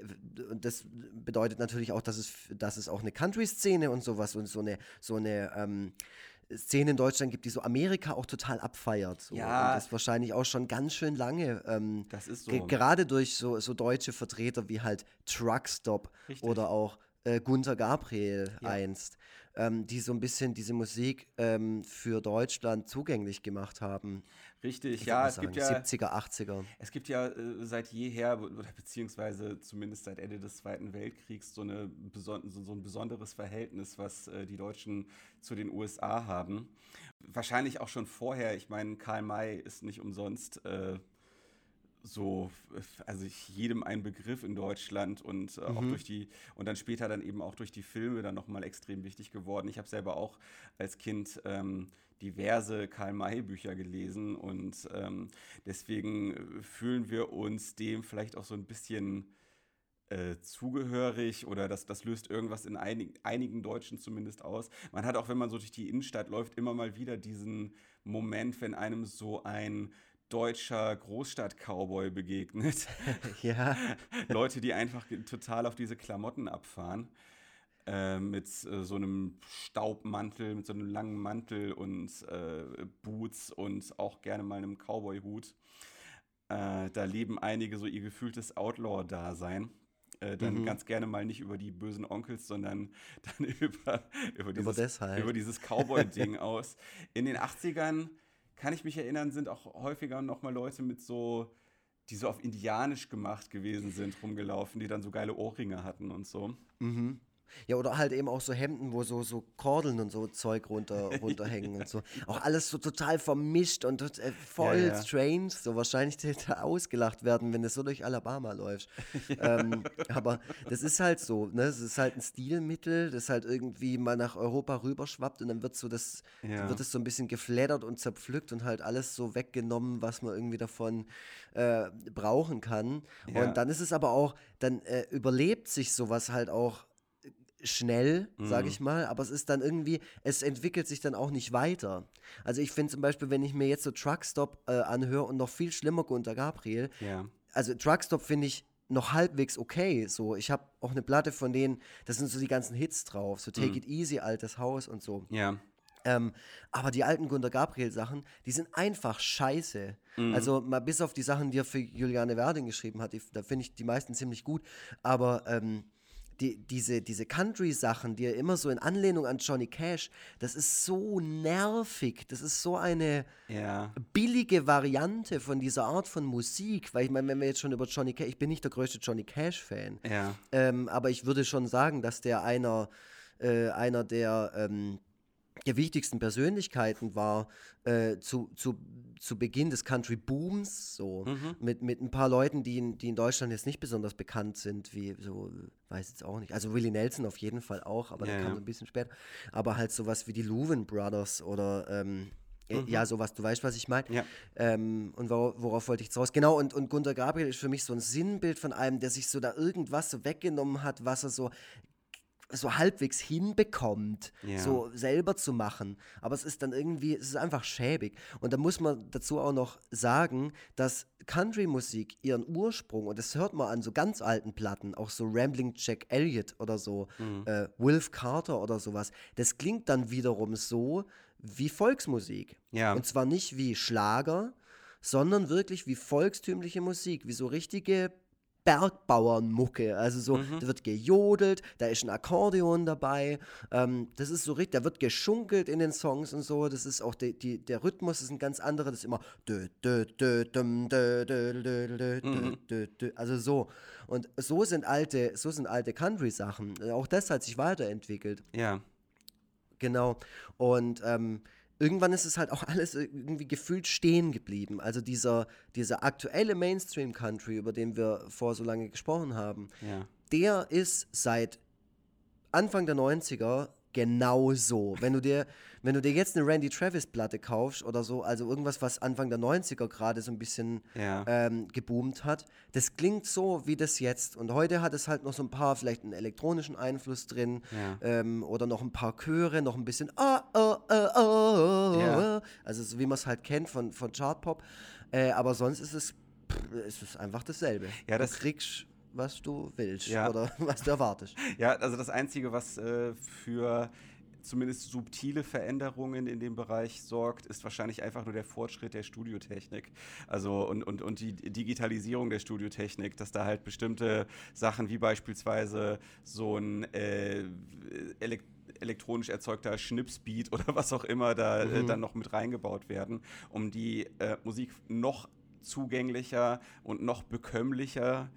das bedeutet natürlich auch, dass es, dass es auch eine Country-Szene und sowas und so eine, so eine ähm, Szene in Deutschland gibt, die so Amerika auch total abfeiert. So. Ja. Und das wahrscheinlich auch schon ganz schön lange. Ähm, Das ist so. ge- Gerade durch so, so deutsche Vertreter wie halt Truckstop Richtig. oder auch äh, Gunther Gabriel Ja. einst, ähm, die so ein bisschen diese Musik ähm, für Deutschland zugänglich gemacht haben. Richtig, Ich ja, es mal gibt sagen, ja 70er, 80er. Es gibt ja äh, seit jeher, oder beziehungsweise zumindest seit Ende des Zweiten Weltkriegs, so, eine so, so ein besonderes Verhältnis, was äh, die Deutschen zu den USA haben. Wahrscheinlich auch schon vorher. Ich meine, Karl May ist nicht umsonst äh, so, also jedem ein Begriff in Deutschland und äh, auch durch die, und dann später dann eben auch durch die Filme dann nochmal extrem wichtig geworden. Ich habe selber auch als Kind ähm, diverse Karl-May-Bücher gelesen und ähm, deswegen äh, fühlen wir uns dem vielleicht auch so ein bisschen äh, zugehörig oder das, das löst irgendwas in einig, einigen Deutschen zumindest aus. Man hat auch, wenn man so durch die Innenstadt läuft, immer mal wieder diesen Moment, wenn einem so ein deutscher Großstadt-Cowboy begegnet. Ja, Leute, die einfach total auf diese Klamotten abfahren. Äh, mit äh, so einem Staubmantel, mit so einem langen Mantel und äh, Boots und auch gerne mal einem Cowboy-Hut. Äh, da leben einige so ihr gefühltes Outlaw-Dasein. Äh, dann ganz gerne mal nicht über die bösen Onkels, sondern dann über, über, dieses, das halt. über dieses Cowboy-Ding aus. In den 80ern, kann ich mich erinnern, sind auch häufiger noch mal Leute mit so, die so auf indianisch gemacht gewesen sind, rumgelaufen, die dann so geile Ohrringe hatten und so. Ja, oder halt eben auch so Hemden, wo so, so Kordeln und so Zeug runter, runterhängen und so. Auch alles so total vermischt und äh, voll Ja, ja. strange. So wahrscheinlich hätte ausgelacht werden, wenn du so durch Alabama läufst. ähm, aber das ist halt so, ne? Es ist halt ein Stilmittel, das halt irgendwie mal nach Europa rüberschwappt und dann wird so das, Ja. wird es so ein bisschen geflattert und zerpflückt und halt alles so weggenommen, was man irgendwie davon äh, brauchen kann. Ja. Und dann ist es aber auch, dann äh, überlebt sich sowas halt auch schnell, sage Mhm. ich mal, aber es ist dann irgendwie, es entwickelt sich dann auch nicht weiter. Also ich finde zum Beispiel, wenn ich mir jetzt so Truckstop äh, anhöre und noch viel schlimmer Gunter Gabriel, Ja. also Truckstop finde ich noch halbwegs okay. So, ich habe auch eine Platte von denen, das sind so die ganzen Hits drauf, so Mhm. Take It Easy, Altes Haus und so. Ja. Ähm, aber die alten Gunter Gabriel-Sachen, die sind einfach scheiße. Also mal bis auf die Sachen, die er für Juliane Werding geschrieben hat, die, da finde ich die meisten ziemlich gut. Aber ähm, die, diese, diese Country-Sachen, die er immer so in Anlehnung an Johnny Cash, das ist so nervig. Das ist so eine Ja. billige Variante von dieser Art von Musik. Weil ich meine, wenn wir jetzt schon über Johnny Cash, ich bin nicht der größte Johnny Cash-Fan. Ja. Ähm, aber ich würde schon sagen, dass der einer, äh, einer der, ähm, der wichtigsten Persönlichkeiten war äh, zu, zu, zu Beginn des Country Booms, so mit, mit ein paar Leuten, die in, die in Deutschland jetzt nicht besonders bekannt sind, wie so, weiß jetzt auch nicht. Also Willie Nelson auf jeden Fall auch, aber Ja, der kam ja. so ein bisschen später. Aber halt sowas wie die Louvin Brothers oder ähm, äh, ja, sowas, du weißt, was ich meine. Ja. Ähm, und wor worauf wollte ich jetzt raus? Genau, und, und Gunter Gabriel ist für mich so ein Sinnbild von einem, der sich so da irgendwas so weggenommen hat, was er so so halbwegs hinbekommt, Ja. so selber zu machen. Aber es ist dann irgendwie, es ist einfach schäbig. Und da muss man dazu auch noch sagen, dass Country-Musik ihren Ursprung, und das hört man an so ganz alten Platten, auch so Rambling Jack Elliott oder so, Mhm. äh, Wilf Carter oder sowas, das klingt dann wiederum so wie Volksmusik. Ja. Und zwar nicht wie Schlager, sondern wirklich wie volkstümliche Musik, wie so richtige Bergbauernmucke. Also so, Mhm. da wird gejodelt, da ist ein Akkordeon dabei. Ähm, das ist so richtig, da wird geschunkelt in den Songs und so. Das ist auch die, die, der Rhythmus ist ein ganz anderer. Das ist immer Mhm. also so. Und so sind alte, so sind alte Country-Sachen. Auch das hat sich weiterentwickelt. Ja. Genau. Und ähm, irgendwann ist es halt auch alles irgendwie gefühlt stehen geblieben. Also dieser, dieser aktuelle Mainstream-Country, über den wir vor so lange gesprochen haben, Ja. der ist seit Anfang der 90er genau so. Wenn du dir, wenn du dir jetzt eine Randy Travis-Platte kaufst oder so, also irgendwas, was Anfang der 90er gerade so ein bisschen Ja. ähm, geboomt hat, das klingt so wie das jetzt. Und heute hat es halt noch so ein paar, vielleicht einen elektronischen Einfluss drin Ja. ähm, oder noch ein paar Chöre, noch ein bisschen ah, ah, ah, Ja. ah, also so wie man es halt kennt von, von Chartpop. Äh, aber sonst ist es, pff, es ist einfach dasselbe. Ja, das- du kriegst, was du willst Ja. oder was du erwartest. Ja, also das Einzige, was äh, für zumindest subtile Veränderungen in dem Bereich sorgt, ist wahrscheinlich einfach nur der Fortschritt der Studiotechnik. Also und, und, und die Digitalisierung der Studiotechnik, dass da halt bestimmte Sachen wie beispielsweise so ein äh, elek elektronisch erzeugter Schnipsbeat oder was auch immer da äh, dann noch mit reingebaut werden, um die äh, Musik noch zugänglicher und noch bekömmlicher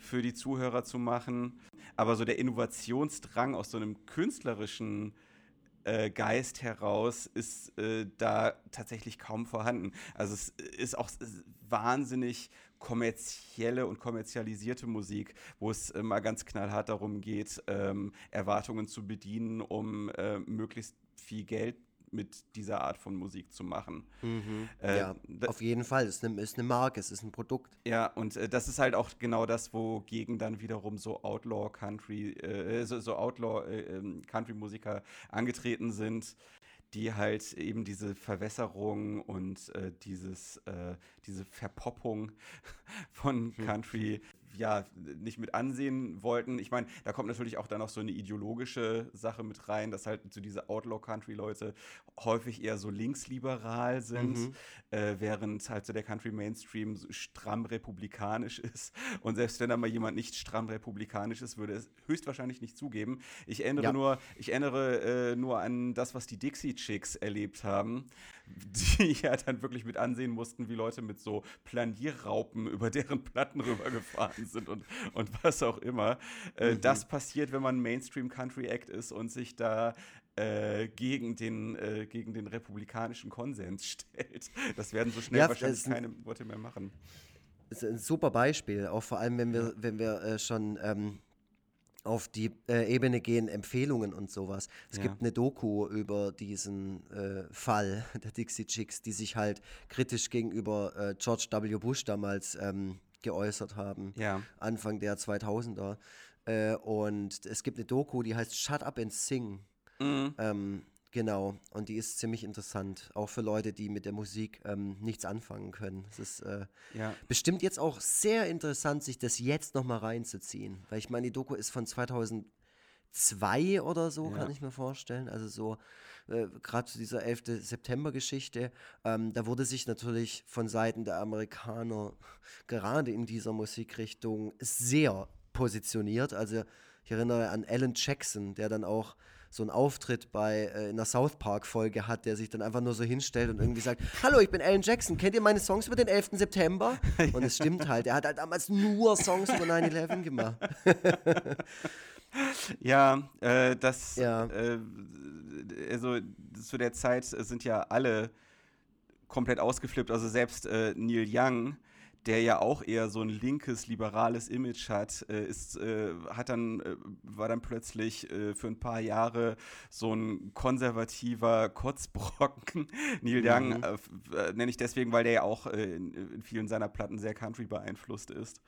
für die Zuhörer zu machen. Aber so der Innovationsdrang aus so einem künstlerischen äh, Geist heraus ist äh, da tatsächlich kaum vorhanden. Also es ist auch s- wahnsinnig kommerzielle und kommerzialisierte Musik, wo es äh, mal ganz knallhart darum geht, ähm, Erwartungen zu bedienen, um äh, möglichst viel Geld mit dieser Art von Musik zu machen. Äh, ja, auf jeden Fall. Es ist eine, ist eine Marke, es ist ein Produkt. ja, und äh, das ist halt auch genau das, wogegen dann wiederum so Outlaw Country, äh, so, so Outlaw äh, ähm, Country Musiker angetreten sind, die halt eben diese Verwässerung und äh, dieses, äh, diese Verpoppung von Country ja nicht mit ansehen wollten. Ich meine, da kommt natürlich auch dann noch so eine ideologische Sache mit rein, dass halt so diese Outlaw-Country-Leute häufig eher so linksliberal sind, äh, während halt so der Country-Mainstream so stramm republikanisch ist. Und selbst wenn da mal jemand nicht stramm republikanisch ist, würde es höchstwahrscheinlich nicht zugeben. Ich erinnere Ja. nur, ich erinnere äh, nur an das, was die Dixie Chicks erlebt haben, die ja dann wirklich mit ansehen mussten, wie Leute mit so Planierraupen über deren Platten rübergefahren sind und, und was auch immer. Äh, Das passiert, wenn man Mainstream Country Act ist und sich da äh, gegen, den, äh, gegen den republikanischen Konsens stellt. Das werden so schnell Ja, wahrscheinlich keine Leute mehr machen. Das ist ein super Beispiel, auch vor allem, wenn wir, wenn wir äh, schon ähm, auf die äh, Ebene gehen, Empfehlungen und sowas. Es Ja. gibt eine Doku über diesen äh, Fall der Dixie Chicks, die sich halt kritisch gegenüber äh, George W. Bush damals ähm, geäußert haben. Ja. Anfang der 2000er. Äh, und es gibt eine Doku, die heißt Shut Up and Sing. Mhm. Ähm, genau, und die ist ziemlich interessant, auch für Leute, die mit der Musik ähm, nichts anfangen können. Es ist äh, Ja. bestimmt jetzt auch sehr interessant, sich das jetzt nochmal reinzuziehen, weil ich meine, die Doku ist von 2002 oder so, Ja. kann ich mir vorstellen. Also so, äh, gerade zu dieser 11. September-Geschichte, ähm, da wurde sich natürlich von Seiten der Amerikaner gerade in dieser Musikrichtung sehr positioniert. Also ich erinnere an Alan Jackson, der dann auch so einen Auftritt bei äh, in einer South Park Folge hat, der sich dann einfach nur so hinstellt und irgendwie sagt, hallo, ich bin Alan Jackson, kennt ihr meine Songs über den 11. September? Und es stimmt halt, er hat halt damals nur Songs über 9-11 gemacht. Ja, äh, das, Ja. Äh, also zu der Zeit sind ja alle komplett ausgeflippt. Also selbst äh, Neil Young, der ja auch eher so ein linkes, liberales Image hat, äh, ist, äh, hat dann, äh, war dann plötzlich äh, für ein paar Jahre so ein konservativer Kotzbrocken. Neil Young äh, f- äh, nenne ich deswegen, weil der ja auch äh, in, in vielen seiner Platten sehr Country beeinflusst ist.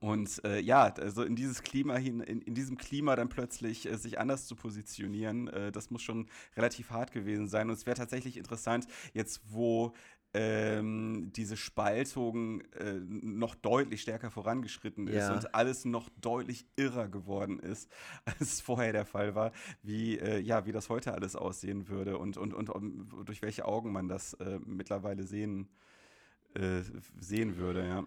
Und äh, ja, also in dieses Klima hin, in, in diesem Klima dann plötzlich äh, sich anders zu positionieren, äh, das muss schon relativ hart gewesen sein. Und es wäre tatsächlich interessant, jetzt wo ähm, diese Spaltung äh, noch deutlich stärker vorangeschritten ist Ja. und alles noch deutlich irrer geworden ist, als es vorher der Fall war, wie, äh, ja, wie das heute alles aussehen würde und, und, und, um, durch welche Augen man das äh, mittlerweile sehen, äh, sehen würde, ja.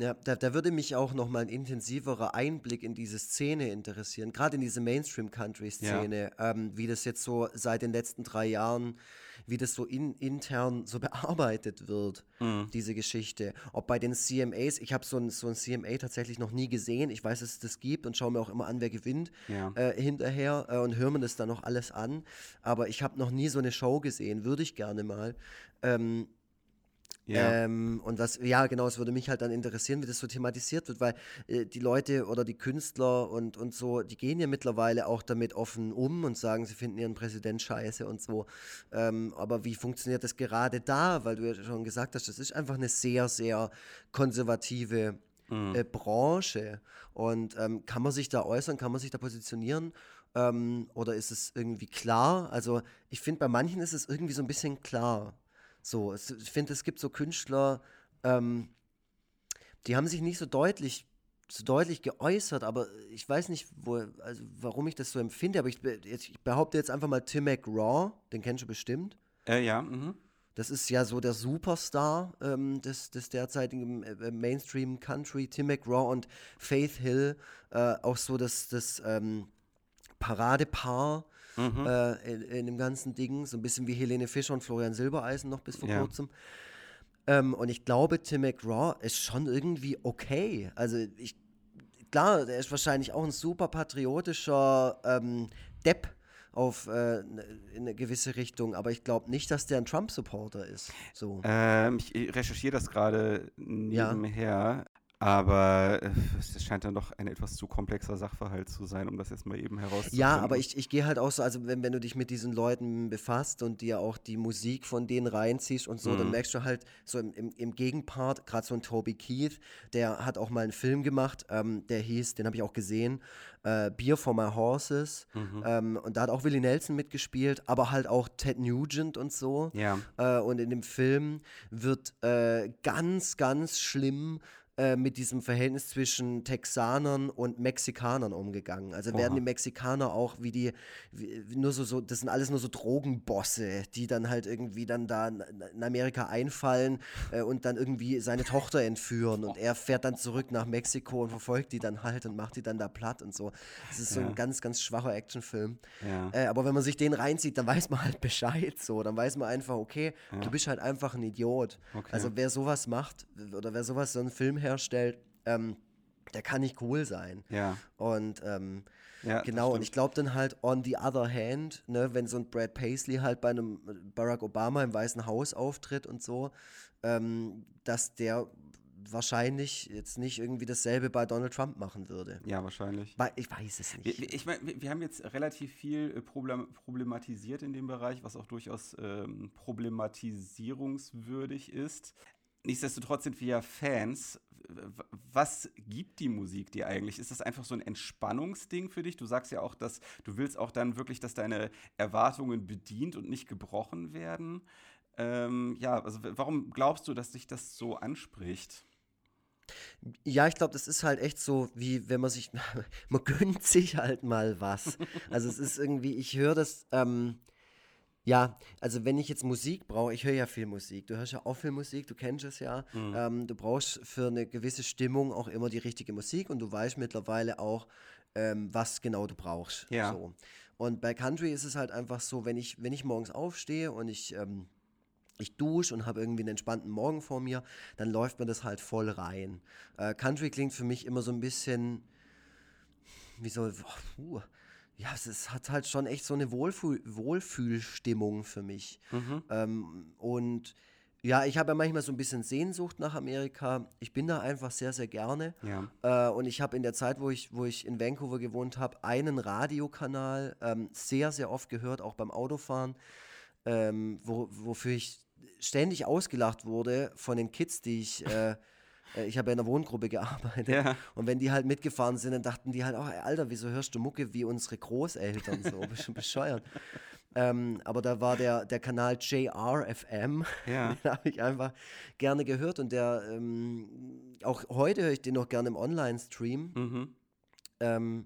Ja, da, da würde mich auch noch mal ein intensiverer Einblick in diese Szene interessieren, gerade in diese Mainstream-Country-Szene, ähm, wie das jetzt so seit den letzten drei Jahren, wie das so in, intern so bearbeitet wird, Mhm. diese Geschichte. Ob bei den CMAs, ich habe so ein, so ein CMA tatsächlich noch nie gesehen, ich weiß, dass es das gibt und schaue mir auch immer an, wer gewinnt Ja. äh, hinterher äh, und höre mir das dann noch alles an, aber ich habe noch nie so eine Show gesehen, würde ich gerne mal. Ähm, Ja. ähm, und was, ja, genau, es würde mich halt dann interessieren, wie das so thematisiert wird, weil äh, die Leute oder die Künstler und, und so, die gehen ja mittlerweile auch damit offen um und sagen, sie finden ihren Präsident scheiße und so. Ähm, aber wie funktioniert das gerade da? Weil du ja schon gesagt hast, das ist einfach eine sehr, sehr konservative äh, Branche. Und ähm, kann man sich da äußern, kann man sich da positionieren? Ähm, oder ist es irgendwie klar? Also ich finde, bei manchen ist es irgendwie so ein bisschen klar. So, es, ich finde, es gibt so Künstler, ähm, die haben sich nicht so deutlich, so deutlich geäußert, aber ich weiß nicht, wo, also warum ich das so empfinde, aber ich, ich behaupte jetzt einfach mal Tim McGraw, den kennst du bestimmt. Äh, ja, mhm. Das ist ja so der Superstar ähm, des, des derzeitigen äh, Mainstream Country, Tim McGraw und Faith Hill, äh, auch so das, das ähm, Paradepaar äh, in, in dem ganzen Ding, so ein bisschen wie Helene Fischer und Florian Silbereisen noch bis vor Ja. kurzem. Ähm, und ich glaube, Tim McGraw ist schon irgendwie okay. Also ich, klar, der ist wahrscheinlich auch ein super patriotischer ähm, Depp auf äh, ne- in eine gewisse Richtung, aber ich glaube nicht, dass der ein Trump-Supporter ist. So. Ähm, ich recherchiere das gerade nebenher, aber äh, es scheint dann doch ein etwas zu komplexer Sachverhalt zu sein, um das jetzt mal eben herauszufinden. Ja, aber ich, ich gehe halt auch so, also wenn, wenn du dich mit diesen Leuten befasst und dir auch die Musik von denen reinziehst und so, Mhm. dann merkst du halt so im, im, im Gegenpart, gerade so ein Toby Keith, der hat auch mal einen Film gemacht, ähm, der hieß, den habe ich auch gesehen, äh, Beer for My Horses. Mhm. Ähm, und da hat auch Willie Nelson mitgespielt, aber halt auch Ted Nugent und so. Ja. Äh, und in dem Film wird äh, ganz, ganz schlimm äh, mit diesem Verhältnis zwischen Texanern und Mexikanern umgegangen. Also werden die Mexikaner auch wie die, wie, nur so, so, das sind alles nur so Drogenbosse, die dann halt irgendwie dann da in Amerika einfallen äh, und dann irgendwie seine Tochter entführen und er fährt dann zurück nach Mexiko und verfolgt die dann halt und macht die dann da platt und so. Das ist so Ja. ein ganz, ganz schwacher Actionfilm. Ja. Äh, aber wenn man sich den reinzieht, dann weiß man halt Bescheid so. Dann weiß man einfach, okay, du bist halt einfach ein Idiot. Okay. Also wer sowas macht oder wer sowas so einen Film herstellt, ähm, der kann nicht cool sein. Ja. Und ähm, Ja, genau, und ich glaube dann halt, on the other hand, ne, wenn so ein Brad Paisley halt bei einem Barack Obama im Weißen Haus auftritt und so, ähm, dass der wahrscheinlich jetzt nicht irgendwie dasselbe bei Donald Trump machen würde. Ja, wahrscheinlich. Weil ich weiß es nicht. Wir- Ich meine, wir wir haben jetzt relativ viel äh, Problem, problematisiert in dem Bereich, was auch durchaus ähm, problematisierungswürdig ist. Nichtsdestotrotz sind wir ja Fans. Was gibt die Musik dir eigentlich? Ist das einfach so ein Entspannungsding für dich? Du sagst ja auch, dass du willst auch dann wirklich, dass deine Erwartungen bedient und nicht gebrochen werden. Ähm, ja, also warum glaubst du, dass dich das so anspricht? Ja, ich glaube, das ist halt echt so, wie wenn man sich, man gönnt sich halt mal was. Also es ist irgendwie, ich höre das, ähm, ja, also wenn ich jetzt Musik brauche, ich höre ja viel Musik. Du hörst ja auch viel Musik, du kennst es ja. Ähm, du brauchst für eine gewisse Stimmung auch immer die richtige Musik und du weißt mittlerweile auch, ähm, was genau du brauchst. Ja. So. Und bei Country ist es halt einfach so, wenn ich, wenn ich morgens aufstehe und ich, ähm, ich dusche und habe irgendwie einen entspannten Morgen vor mir, dann läuft mir das halt voll rein. Äh, Country klingt für mich immer so ein bisschen, wie so, puh, ja, es ist, hat halt schon echt so eine Wohlfühl, Wohlfühlstimmung für mich. Ähm, und ja, ich habe ja manchmal so ein bisschen Sehnsucht nach Amerika. Ich bin da einfach sehr, sehr gerne. Ja. Äh, und ich habe in der Zeit, wo ich, wo ich in Vancouver gewohnt habe, einen Radiokanal ähm, sehr, sehr oft gehört, auch beim Autofahren, ähm, wo, wofür ich ständig ausgelacht wurde von den Kids, die ich, Äh, ich habe ja in einer Wohngruppe gearbeitet. Ja. Und wenn die halt mitgefahren sind, dann dachten die halt, oh, Alter, wieso hörst du Mucke wie unsere Großeltern? So, bist schon bescheuert. Ähm, aber da war der, der Kanal JRFM, Ja. den habe ich einfach gerne gehört und der, ähm, auch heute höre ich den noch gerne im Online-Stream. Mhm. Ähm,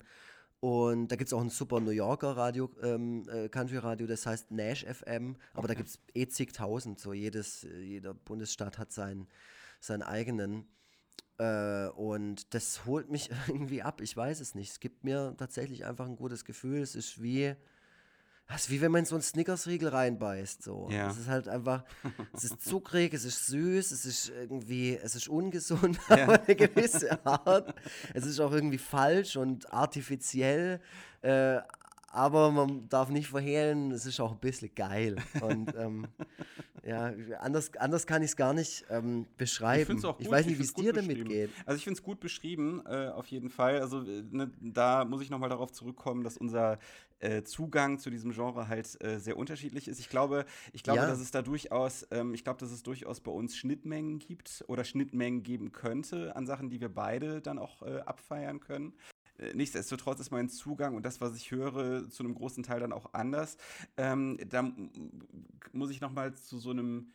und da gibt es auch ein super New Yorker Radio, ähm, äh, Country-Radio, das heißt Nash FM, aber da gibt es eh zigtausend, so jedes, äh, jeder Bundesstaat hat seinen, seinen eigenen. Äh, und das holt mich irgendwie ab, ich weiß es nicht. Es gibt mir tatsächlich einfach ein gutes Gefühl. Es ist wie, es ist wie wenn man so einen Snickers-Riegel reinbeißt. So. Ja. Es ist halt einfach, es ist zuckrig, es ist süß, es ist irgendwie, es ist ungesund Ja. auf eine gewisse Art. Es ist auch irgendwie falsch und artifiziell. Äh, aber man darf nicht verhehlen, es ist auch ein bisschen geil. Und ähm, ja, anders, anders kann ich es gar nicht ähm, beschreiben. Ich finde es auch gut. Ich weiß nicht, wie es dir damit geht. Also ich finde es gut beschrieben, äh, auf jeden Fall. Also äh, ne, da muss ich nochmal darauf zurückkommen, dass unser äh, Zugang zu diesem Genre halt äh, sehr unterschiedlich ist. Ich glaube, ich glaube, Ja. dass es da durchaus, ähm, ich glaube, dass es durchaus bei uns Schnittmengen gibt oder Schnittmengen geben könnte an Sachen, die wir beide dann auch äh, abfeiern können. Äh, Nichtsdestotrotz ist mein Zugang und das, was ich höre, zu einem großen Teil dann auch anders. Ähm, da muss ich noch mal zu so einem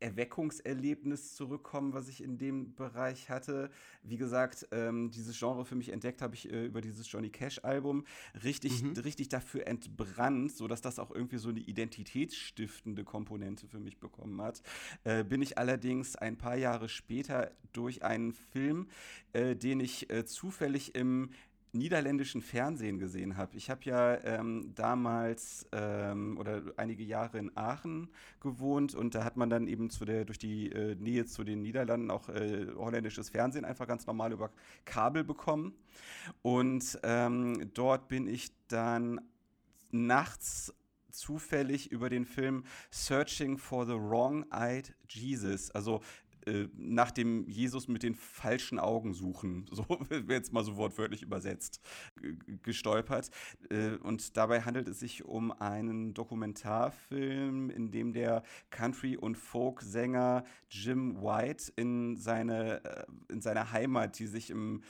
Erweckungserlebnis zurückkommen, was ich in dem Bereich hatte. Wie gesagt, ähm, dieses Genre für mich entdeckt habe ich äh, über dieses Johnny Cash-Album richtig, richtig dafür entbrannt, sodass das auch irgendwie so eine identitätsstiftende Komponente für mich bekommen hat. Äh, bin ich allerdings ein paar Jahre später durch einen Film, äh, den ich äh, zufällig im niederländischen Fernsehen gesehen habe. Ich habe ja ähm, damals ähm, oder einige Jahre in Aachen gewohnt und da hat man dann eben zu der, durch die äh, Nähe zu den Niederlanden auch äh, holländisches Fernsehen einfach ganz normal über Kabel bekommen. Und ähm, dort bin ich dann nachts zufällig über den Film Searching for the Wrong-Eyed Jesus, also äh, nach dem Jesus mit den falschen Augen suchen, so wird jetzt mal so wortwörtlich übersetzt, gestolpert. Äh, Und dabei handelt es sich um einen Dokumentarfilm, in dem der Country- und Folk-Sänger Jim White in seine, äh, in seine Heimat, die sich im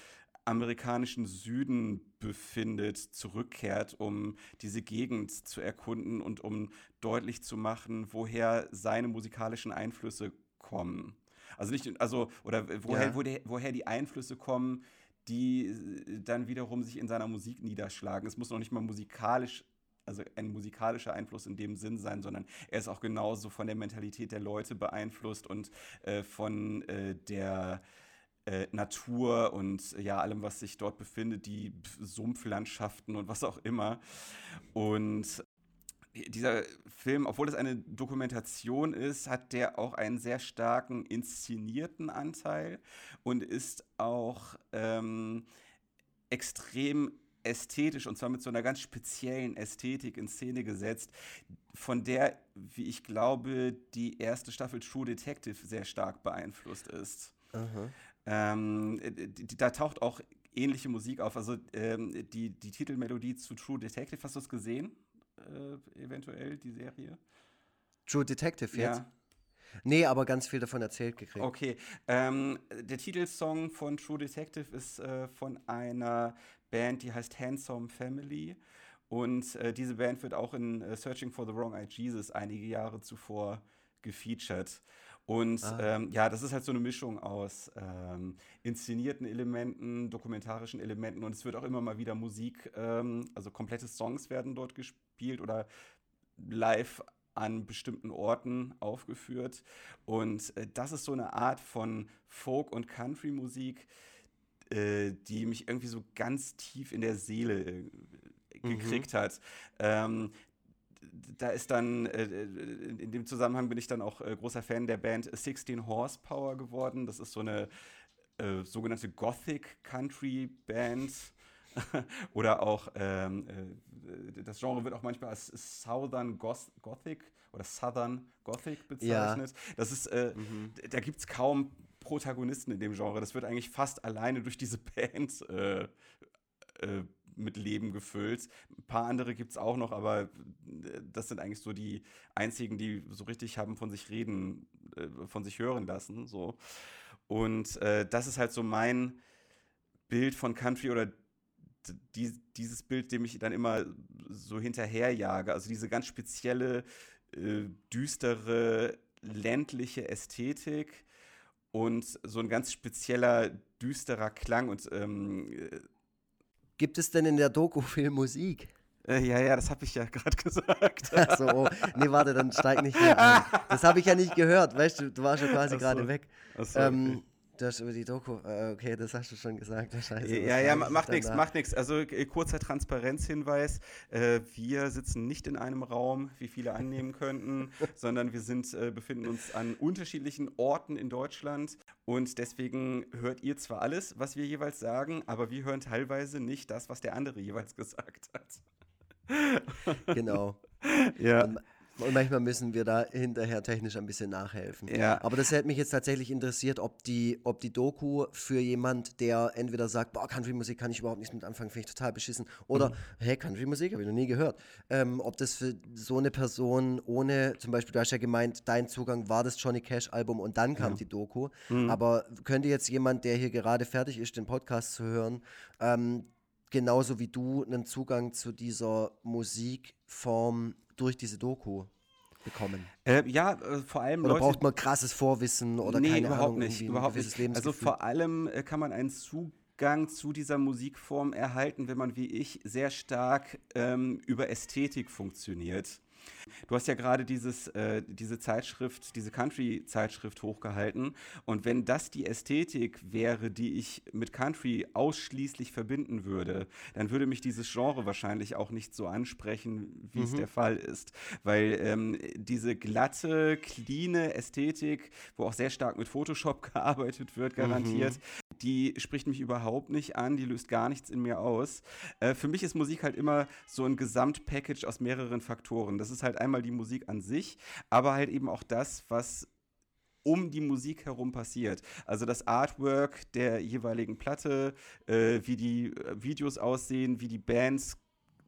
amerikanischen Süden befindet, zurückkehrt, um diese Gegend zu erkunden und um deutlich zu machen, woher seine musikalischen Einflüsse kommen. Also nicht, also, oder woher, Ja. wo der, woher die Einflüsse kommen, die äh, dann wiederum sich in seiner Musik niederschlagen. Es muss noch nicht mal musikalisch also ein musikalischer Einfluss in dem Sinn sein, sondern er ist auch genauso von der Mentalität der Leute beeinflusst und äh, von äh, der äh, Natur und ja, allem, was sich dort befindet, die Sumpflandschaften und was auch immer. Und dieser Film, obwohl es eine Dokumentation ist, hat der auch einen sehr starken inszenierten Anteil und ist auch ähm, extrem ästhetisch und zwar mit so einer ganz speziellen Ästhetik in Szene gesetzt, von der, wie ich glaube, die erste Staffel True Detective sehr stark beeinflusst ist. Ähm, da taucht auch ähnliche Musik auf. Also ähm, die, die Titelmelodie zu True Detective, hast du es gesehen? Äh, eventuell, die Serie? True Detective jetzt? Ja. Nee, aber ganz viel davon erzählt gekriegt. Okay. Ähm, der Titelsong von True Detective ist äh, von einer Band, die heißt Handsome Family. Und äh, diese Band wird auch in äh, Searching for the Wrong Eyed Jesus einige Jahre zuvor gefeatured. Und ähm, ja, das ist halt so eine Mischung aus ähm, inszenierten Elementen, dokumentarischen Elementen und es wird auch immer mal wieder Musik, ähm, also komplette Songs werden dort gespielt oder live an bestimmten Orten aufgeführt. Und äh, das ist so eine Art von Folk- und Country-Musik, äh, die mich irgendwie so ganz tief in der Seele äh, gekriegt hat. Ähm, da ist dann, äh, in dem Zusammenhang bin ich dann auch äh, großer Fan der Band 16 Horsepower geworden. Das ist so eine äh, sogenannte Gothic Country Band. oder auch, ähm, äh, das Genre wird auch manchmal als Southern Goth Gothic oder Southern Gothic bezeichnet. Das ist, äh, da gibt es kaum Protagonisten in dem Genre. Das wird eigentlich fast alleine durch diese Band äh, äh, mit Leben gefüllt. Ein paar andere gibt es auch noch, aber äh, das sind eigentlich so die einzigen, die so richtig haben von sich reden, äh, von sich hören lassen. So. Und äh, das ist halt so mein Bild von Country oder die, dieses Bild, dem ich dann immer so hinterherjage. Also diese ganz spezielle, äh, düstere, ländliche Ästhetik und so ein ganz spezieller, düsterer Klang. Und ähm, äh, Gibt es denn in der Doku viel Musik? Äh, ja, ja, das habe ich ja gerade gesagt. Achso, oh. nee, warte, dann steig nicht mehr ein. Das habe ich ja nicht gehört, weißt du, du warst schon quasi gerade weg. Achso, ähm, okay. Du hast über die Doku, äh, okay, das hast du schon gesagt, scheiße. Ja, ja, macht nichts, macht nichts. Also äh, kurzer Transparenzhinweis, äh, wir sitzen nicht in einem Raum, wie viele annehmen könnten, sondern wir sind, äh, befinden uns an unterschiedlichen Orten in Deutschland und deswegen hört ihr zwar alles, was wir jeweils sagen, aber wir hören teilweise nicht das, was der andere jeweils gesagt hat. Genau. Ja. Und, und manchmal müssen wir da hinterher technisch ein bisschen nachhelfen. Ja. Aber das hätte mich jetzt tatsächlich interessiert, ob die, ob die Doku für jemand, der entweder sagt, boah, Country-Musik kann ich überhaupt nichts mit anfangen, finde ich total beschissen, oder, Mhm. hey, Country-Musik habe ich noch nie gehört. Ähm, ob das für so eine Person ohne, zum Beispiel, du hast ja gemeint, dein Zugang war das Johnny Cash-Album und dann kam die Doku. Mhm. Aber könnte jetzt jemand, der hier gerade fertig ist, den Podcast zu hören, ähm, genauso wie du einen Zugang zu dieser Musikform durch diese Doku bekommen? Äh, ja, äh, vor allem Oder Leute, braucht man krasses Vorwissen oder nee, keine überhaupt Ahnung, nicht, überhaupt nicht. Also vor allem äh, kann man einen Zugang zu dieser Musikform erhalten, wenn man wie ich sehr stark ähm, über Ästhetik funktioniert. Du hast ja gerade dieses, äh, diese Zeitschrift, diese Country-Zeitschrift hochgehalten. Und wenn das die Ästhetik wäre, die ich mit Country ausschließlich verbinden würde, dann würde mich dieses Genre wahrscheinlich auch nicht so ansprechen, wie es der Fall ist. Weil ähm, diese glatte, cleane Ästhetik, wo auch sehr stark mit Photoshop gearbeitet wird, garantiert, die spricht mich überhaupt nicht an, die löst gar nichts in mir aus. Äh, für mich ist Musik halt immer so ein Gesamtpackage aus mehreren Faktoren. Das ist halt einmal die Musik an sich, aber halt eben auch das, was um die Musik herum passiert. Also das Artwork der jeweiligen Platte, äh, wie die äh, Videos aussehen, wie die Bands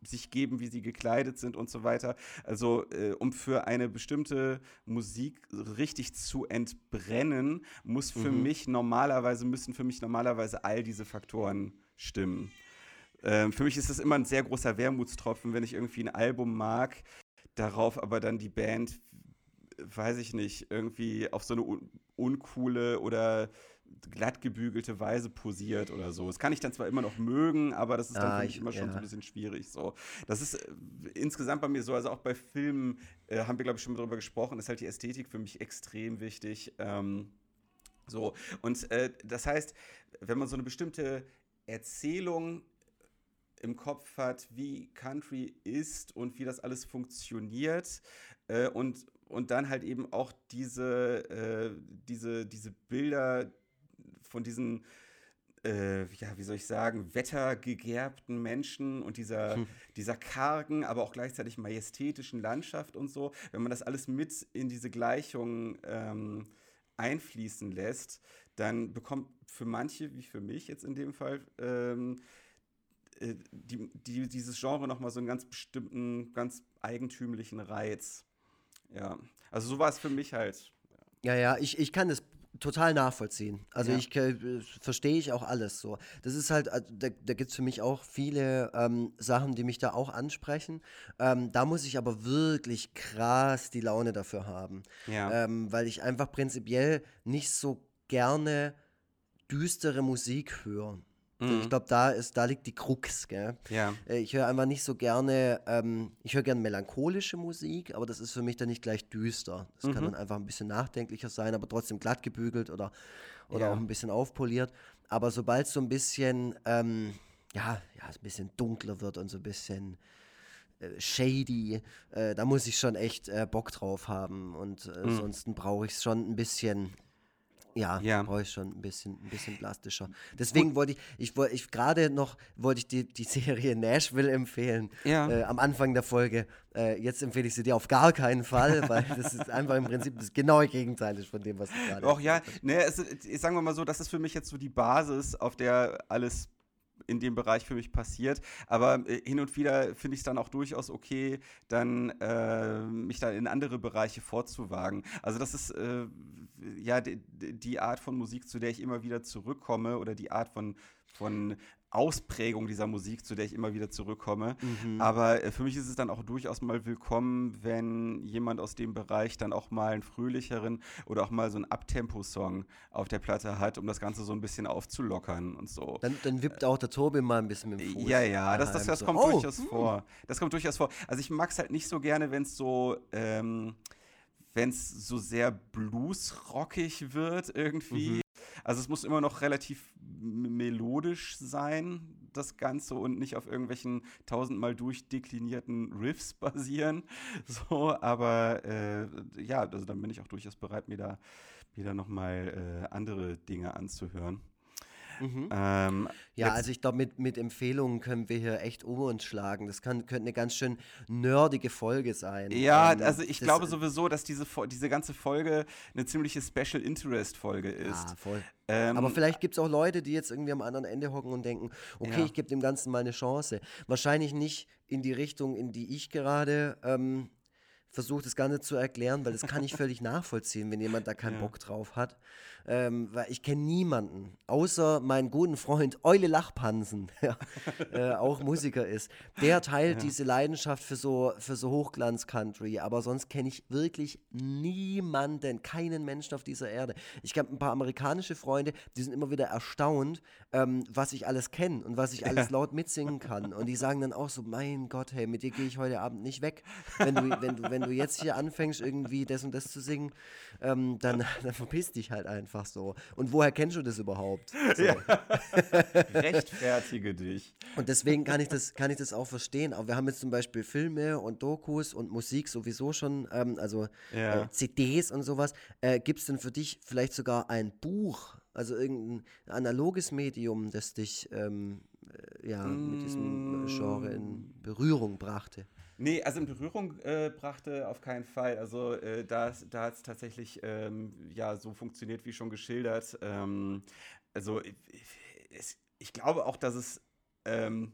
sich geben, wie sie gekleidet sind und so weiter. Also äh, um für eine bestimmte Musik richtig zu entbrennen, muss für mich normalerweise, müssen für mich normalerweise all diese Faktoren stimmen. Ähm, für mich ist das immer ein sehr großer Wermutstropfen, wenn ich irgendwie ein Album mag, darauf aber dann die Band, weiß ich nicht, irgendwie auf so eine un uncoole oder glatt gebügelte Weise posiert oder so. Das kann ich dann zwar immer noch mögen, aber das ist dann Ah, für mich ich- immer schon ja. so ein bisschen schwierig. So. Das ist äh, insgesamt bei mir so, also auch bei Filmen äh, haben wir, glaube ich, schon mal drüber gesprochen, ist halt die Ästhetik für mich extrem wichtig. Ähm, so, und äh, das heißt, wenn man so eine bestimmte Erzählung im Kopf hat, wie Country ist und wie das alles funktioniert äh, und, und dann halt eben auch diese, äh, diese, diese Bilder von diesen, äh, ja, wie soll ich sagen, wettergegerbten Menschen und dieser, dieser kargen, aber auch gleichzeitig majestätischen Landschaft und so, wenn man das alles mit in diese Gleichung ähm, einfließen lässt, dann bekommt für manche, wie für mich jetzt in dem Fall, ähm, äh, die, die, dieses Genre nochmal so einen ganz bestimmten, ganz eigentümlichen Reiz. Ja, also so war es für mich halt. Ja, ja, ich, ich kann das total nachvollziehen. Also Ja. ich äh, verstehe ich auch alles so. Das ist halt, äh, da, da gibt es für mich auch viele ähm, Sachen, die mich da auch ansprechen. Ähm, da muss ich aber wirklich krass die Laune dafür haben. Ja. Ähm, weil ich einfach prinzipiell nicht so gerne düstere Musik höre. Mhm. Ich glaube, da ist, da liegt die Krux, gell? Ja. Äh, Ich höre einfach nicht so gerne, ähm, ich höre gerne melancholische Musik, aber das ist für mich dann nicht gleich düster. Das Mhm. kann dann einfach ein bisschen nachdenklicher sein, aber trotzdem glatt gebügelt oder, oder Ja. auch ein bisschen aufpoliert. Aber sobald es so ein bisschen, ähm, ja, ja, ein bisschen dunkler wird und so ein bisschen äh, shady, äh, da muss ich schon echt äh, Bock drauf haben. Und äh, Mhm. ansonsten brauche ich es schon ein bisschen ja, Ja. brauche ich schon ein bisschen, ein bisschen plastischer. Deswegen wollte ich, ich wollte, ich gerade noch wollte ich die, die Serie Nashville empfehlen. Ja. Äh, am Anfang der Folge. Äh, jetzt empfehle ich sie dir auf gar keinen Fall, weil das ist einfach im Prinzip das genaue Gegenteil ist von dem, was du gerade. Auch ja, ne, es, sagen wir mal so, das ist für mich jetzt so die Basis, auf der alles in dem Bereich für mich passiert. Aber äh, hin und wieder finde ich es dann auch durchaus okay, dann äh, mich da in andere Bereiche vorzuwagen. Also das ist, äh, ja, die, die Art von Musik, zu der ich immer wieder zurückkomme oder die Art von, von Ausprägung dieser Musik, zu der ich immer wieder zurückkomme. Mhm. Aber äh, für mich ist es dann auch durchaus mal willkommen, wenn jemand aus dem Bereich dann auch mal einen fröhlicheren oder auch mal so einen Abtempo-Song auf der Platte hat, um das Ganze so ein bisschen aufzulockern und so. Dann, dann wippt auch der Tobi mal ein bisschen mit dem Fuß. Ja, ja, das, das, das, kommt oh. durchaus hm. vor. Das kommt durchaus vor. Also ich mag es halt nicht so gerne, wenn es so ähm, wenn es so sehr bluesrockig wird irgendwie. Mhm. Also es muss immer noch relativ melodisch sein, das Ganze, und nicht auf irgendwelchen tausendmal durchdeklinierten Riffs basieren. So, aber äh, ja, also dann bin ich auch durchaus bereit, mir da wieder nochmal äh, andere Dinge anzuhören. Mhm. Ähm, ja, also ich glaube, mit, mit Empfehlungen können wir hier echt um uns schlagen. Das kann, könnte eine ganz schön nerdige Folge sein. Ja, ähm, also ich glaube sowieso, dass diese, diese ganze Folge eine ziemliche Special Interest Folge ist. Ja, voll. Ähm, Aber vielleicht gibt es auch Leute, die jetzt irgendwie am anderen Ende hocken und denken, okay, ja. ich gebe dem Ganzen mal eine Chance. Wahrscheinlich nicht in die Richtung, in die ich gerade ähm, versuche das Ganze zu erklären, weil das kann ich völlig nachvollziehen, wenn jemand da keinen ja. Bock drauf hat. Ähm, weil ich kenne niemanden, außer meinen guten Freund Eule Lachpansen, der äh, auch Musiker ist. Der teilt ja. diese Leidenschaft für so, für so Hochglanz-Country, aber sonst kenne ich wirklich niemanden, keinen Menschen auf dieser Erde. Ich habe ein paar amerikanische Freunde, die sind immer wieder erstaunt, ähm, was ich alles kenne und was ich alles ja. laut mitsingen kann. Und die sagen dann auch so, mein Gott, hey, mit dir gehe ich heute Abend nicht weg, wenn du, wenn du, wenn du jetzt hier anfängst, irgendwie das und das zu singen, ähm, dann, dann verpiss dich halt einfach so. Und woher kennst du das überhaupt? So. Ja. Rechtfertige dich. Und deswegen kann ich, das, kann ich das auch verstehen. Aber wir haben jetzt zum Beispiel Filme und Dokus und Musik sowieso schon, ähm, also ja. äh, CDs und sowas. Äh, Gibt es denn für dich vielleicht sogar ein Buch, also irgendein analoges Medium, das dich ähm, äh, ja, mm. mit diesem Genre in Berührung brachte? Nee, also in Berührung äh, brachte auf keinen Fall. Also äh, da, da hat es tatsächlich ähm, ja so funktioniert, wie schon geschildert. Ähm, also ich, ich, glaube auch, dass es ähm,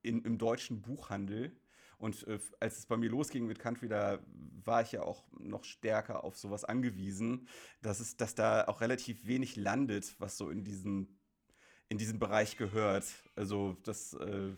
in, im deutschen Buchhandel und äh, als es bei mir losging mit Country, da war ich ja auch noch stärker auf sowas angewiesen, dass es, dass da auch relativ wenig landet, was so in diesen in diesen Bereich gehört. Also das äh,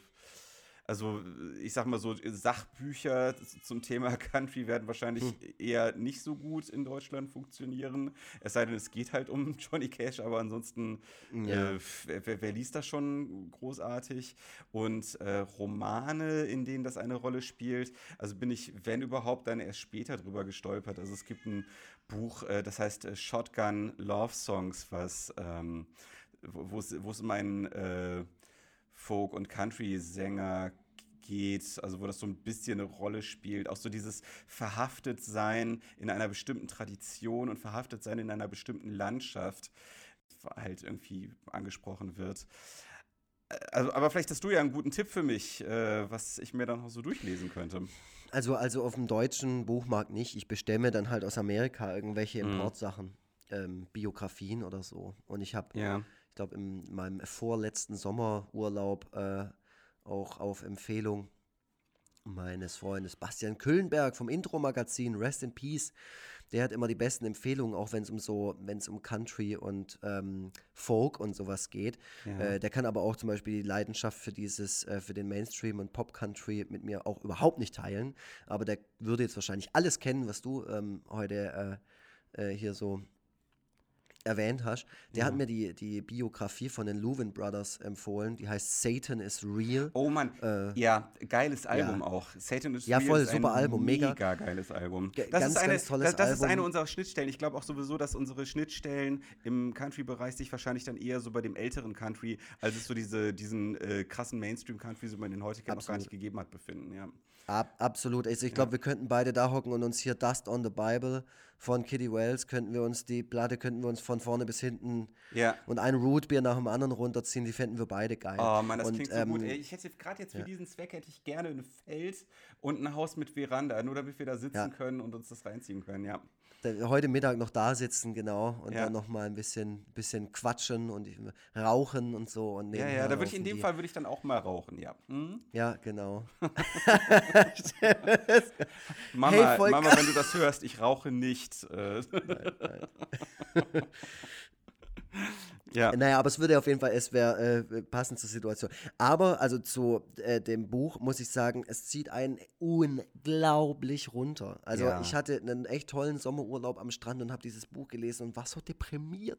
also ich sag mal so, Sachbücher zum Thema Country werden wahrscheinlich hm. eher nicht so gut in Deutschland funktionieren. Es sei denn, es geht halt um Johnny Cash, aber ansonsten, ja. äh, wer, wer, liest das schon großartig? Und äh, Romane, in denen das eine Rolle spielt, also bin ich, wenn überhaupt, dann erst später drüber gestolpert. Also es gibt ein Buch, äh, das heißt äh, Shotgun Love Songs, was ähm, wo es um einen äh, Folk- und Country-Sänger geht, also wo das so ein bisschen eine Rolle spielt, auch so dieses Verhaftetsein in einer bestimmten Tradition und Verhaftetsein in einer bestimmten Landschaft halt irgendwie angesprochen wird. Also, aber vielleicht hast du ja einen guten Tipp für mich, äh, was ich mir dann noch so durchlesen könnte. Also, also auf dem deutschen Buchmarkt nicht. Ich bestemme dann halt aus Amerika irgendwelche mhm. Importsachen, ähm, Biografien oder so. Und ich habe ja glaube, in meinem vorletzten Sommerurlaub äh, auch auf Empfehlung meines Freundes Bastian Küllenberg vom Intro-Magazin Rest in Peace. Der hat immer die besten Empfehlungen, auch wenn es um so, wenn es um Country und ähm, Folk und sowas geht. Ja. Äh, der kann aber auch zum Beispiel die Leidenschaft für dieses, äh, für den Mainstream und Pop-Country mit mir auch überhaupt nicht teilen. Aber der würde jetzt wahrscheinlich alles kennen, was du ähm, heute äh, äh hier so erwähnt hast, der ja. hat mir die, die Biografie von den Leuven Brothers empfohlen. Die heißt Satan is Real. Oh Mann, äh, ja, geiles Album ja. auch. Satan is ja, Real. Ja, voll, super Album, mega. Mega geiles Album. Das ganz, ist eine, ganz tolles das, das Album. ist eine unserer Schnittstellen. Ich glaube auch sowieso, dass unsere Schnittstellen im Country-Bereich sich wahrscheinlich dann eher so bei dem älteren Country, als es so diese, diesen äh, krassen Mainstream-Country, so man den heute noch gar nicht gegeben hat, befinden. Ja. Ab, absolut. Also ich glaube, wir könnten beide da hocken und uns hier Dust on the Bible von Kitty Wells, könnten wir uns die Platte, könnten wir uns von vorne bis hinten ja. und ein Rootbeer nach dem anderen runterziehen, die fänden wir beide geil. Oh Mann, das und, klingt so ähm, gut. Ey, ich hätte gerade jetzt für ja. diesen Zweck hätte ich gerne ein Feld und ein Haus mit Veranda, nur damit wir da sitzen ja. können und uns das reinziehen können, ja. heute Mittag noch da sitzen, genau, und Ja. dann noch mal ein bisschen, bisschen quatschen und rauchen und so. Und Ja, ja, da würde ich in dem Fall würde ich dann auch mal rauchen, ja. Hm? Ja, genau. Mama, Hey. Mama, wenn du das hörst, ich rauche nicht. Äh. ja. Naja, aber es würde auf jeden Fall, es wäre äh, passend zur Situation. Aber, also zu äh, dem Buch muss ich sagen, es zieht einen unglaublich runter. Also Ja. ich hatte einen echt tollen Sommerurlaub am Strand und habe dieses Buch gelesen und war so deprimiert,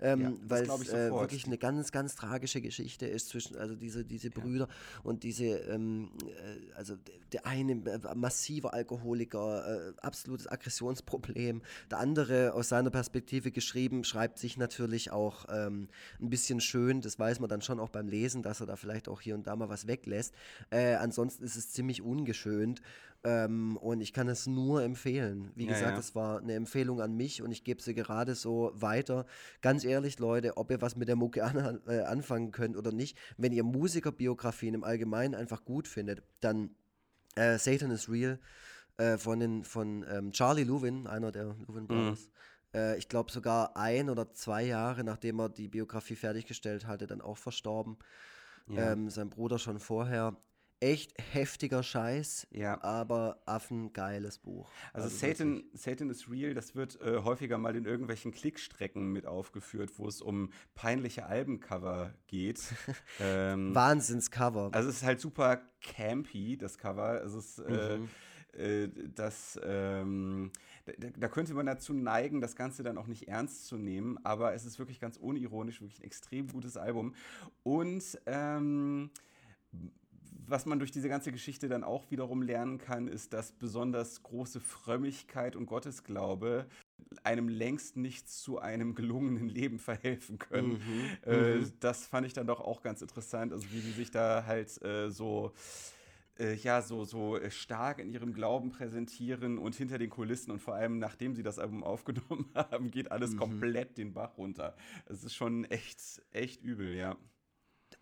ähm, Ja, weil es äh, wirklich eine ganz, ganz tragische Geschichte ist zwischen, also diese, diese Brüder und diese, ähm, äh, also der eine äh, massiver Alkoholiker, äh, absolutes Aggressionsproblem, der andere aus seiner Perspektive geschrieben, schreibt sich natürlich auch ähm, ein bisschen schön, das weiß man dann schon auch beim Lesen, dass er da vielleicht auch hier und da mal was weglässt. Äh, ansonsten ist es ziemlich ungeschönt ähm, und ich kann es nur empfehlen. Wie Ja, gesagt, ja. es war eine Empfehlung an mich und ich gebe sie gerade so weiter. Ganz ehrlich, Leute, ob ihr was mit der Mucke an, äh, anfangen könnt oder nicht, wenn ihr Musikerbiografien im Allgemeinen einfach gut findet, dann äh, Satan is Real äh, von, den, von ähm, Charlie Lewin, einer der Lewin Brothers. Äh, ich glaube sogar ein oder zwei Jahre, nachdem er die Biografie fertiggestellt hatte, dann auch verstorben. Ja. Ähm, sein Bruder schon vorher. Echt heftiger Scheiß, Ja. aber affengeiles Buch. Also, Satan, Satan is Real, das wird äh, häufiger mal in irgendwelchen Klickstrecken mit aufgeführt, wo es um peinliche Albencover geht. ähm, Wahnsinnscover. also es ist halt super campy, das Cover. Es ist äh, äh, das, ähm, da, da könnte man dazu neigen, das Ganze dann auch nicht ernst zu nehmen, aber es ist wirklich ganz unironisch, wirklich ein extrem gutes Album. Und ähm, was man durch diese ganze Geschichte dann auch wiederum lernen kann, ist, dass besonders große Frömmigkeit und Gottesglaube einem längst nicht zu einem gelungenen Leben verhelfen können. Äh, Das fand ich dann doch auch ganz interessant, also wie die sich da halt äh, so äh, ja, so, so äh, stark in ihrem Glauben präsentieren und hinter den Kulissen und vor allem nachdem sie das Album aufgenommen haben, geht alles komplett den Bach runter. Es ist schon echt, echt übel, ja.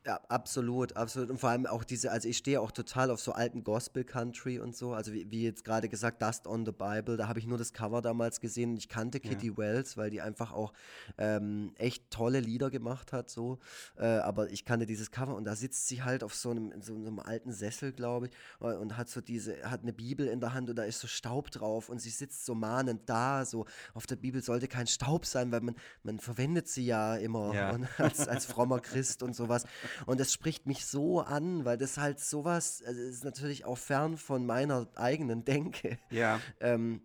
Ja, absolut, absolut. Und vor allem auch diese, also ich stehe auch total auf so alten Gospel-Country und so. Also wie, wie jetzt gerade gesagt, Dust on the Bible, da habe ich nur das Cover damals gesehen und ich kannte Kitty Wells, weil die einfach auch ähm, echt tolle Lieder gemacht hat, so. Äh, aber ich kannte dieses Cover und da sitzt sie halt auf so einem, in so einem alten Sessel, glaube ich, äh, und hat so diese, hat eine Bibel in der Hand und da ist so Staub drauf und sie sitzt so mahnend da, so auf der Bibel sollte kein Staub sein, weil man, man verwendet sie ja immer Ja. und als, als frommer Christ und sowas. Und das spricht mich so an, weil das halt sowas, also ist natürlich auch fern von meiner eigenen Denke. Ja. Ähm,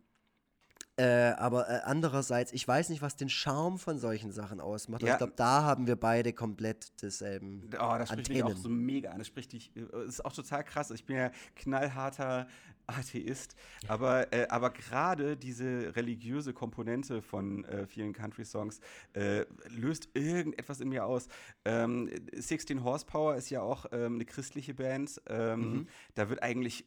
äh, aber äh, andererseits, ich weiß nicht, was den Charme von solchen Sachen ausmacht. Ja. ich glaube, da haben wir beide komplett dasselben. Oh, das spricht mich auch Antennen. so mega an. Das spricht dich, äh, ist auch total krass. Ich bin ja knallharter Atheist, aber, äh, aber gerade diese religiöse Komponente von äh, vielen Country-Songs äh, löst irgendetwas in mir aus. Ähm, 16 Horsepower ist ja auch ähm, eine christliche Band. Ähm, Da wird eigentlich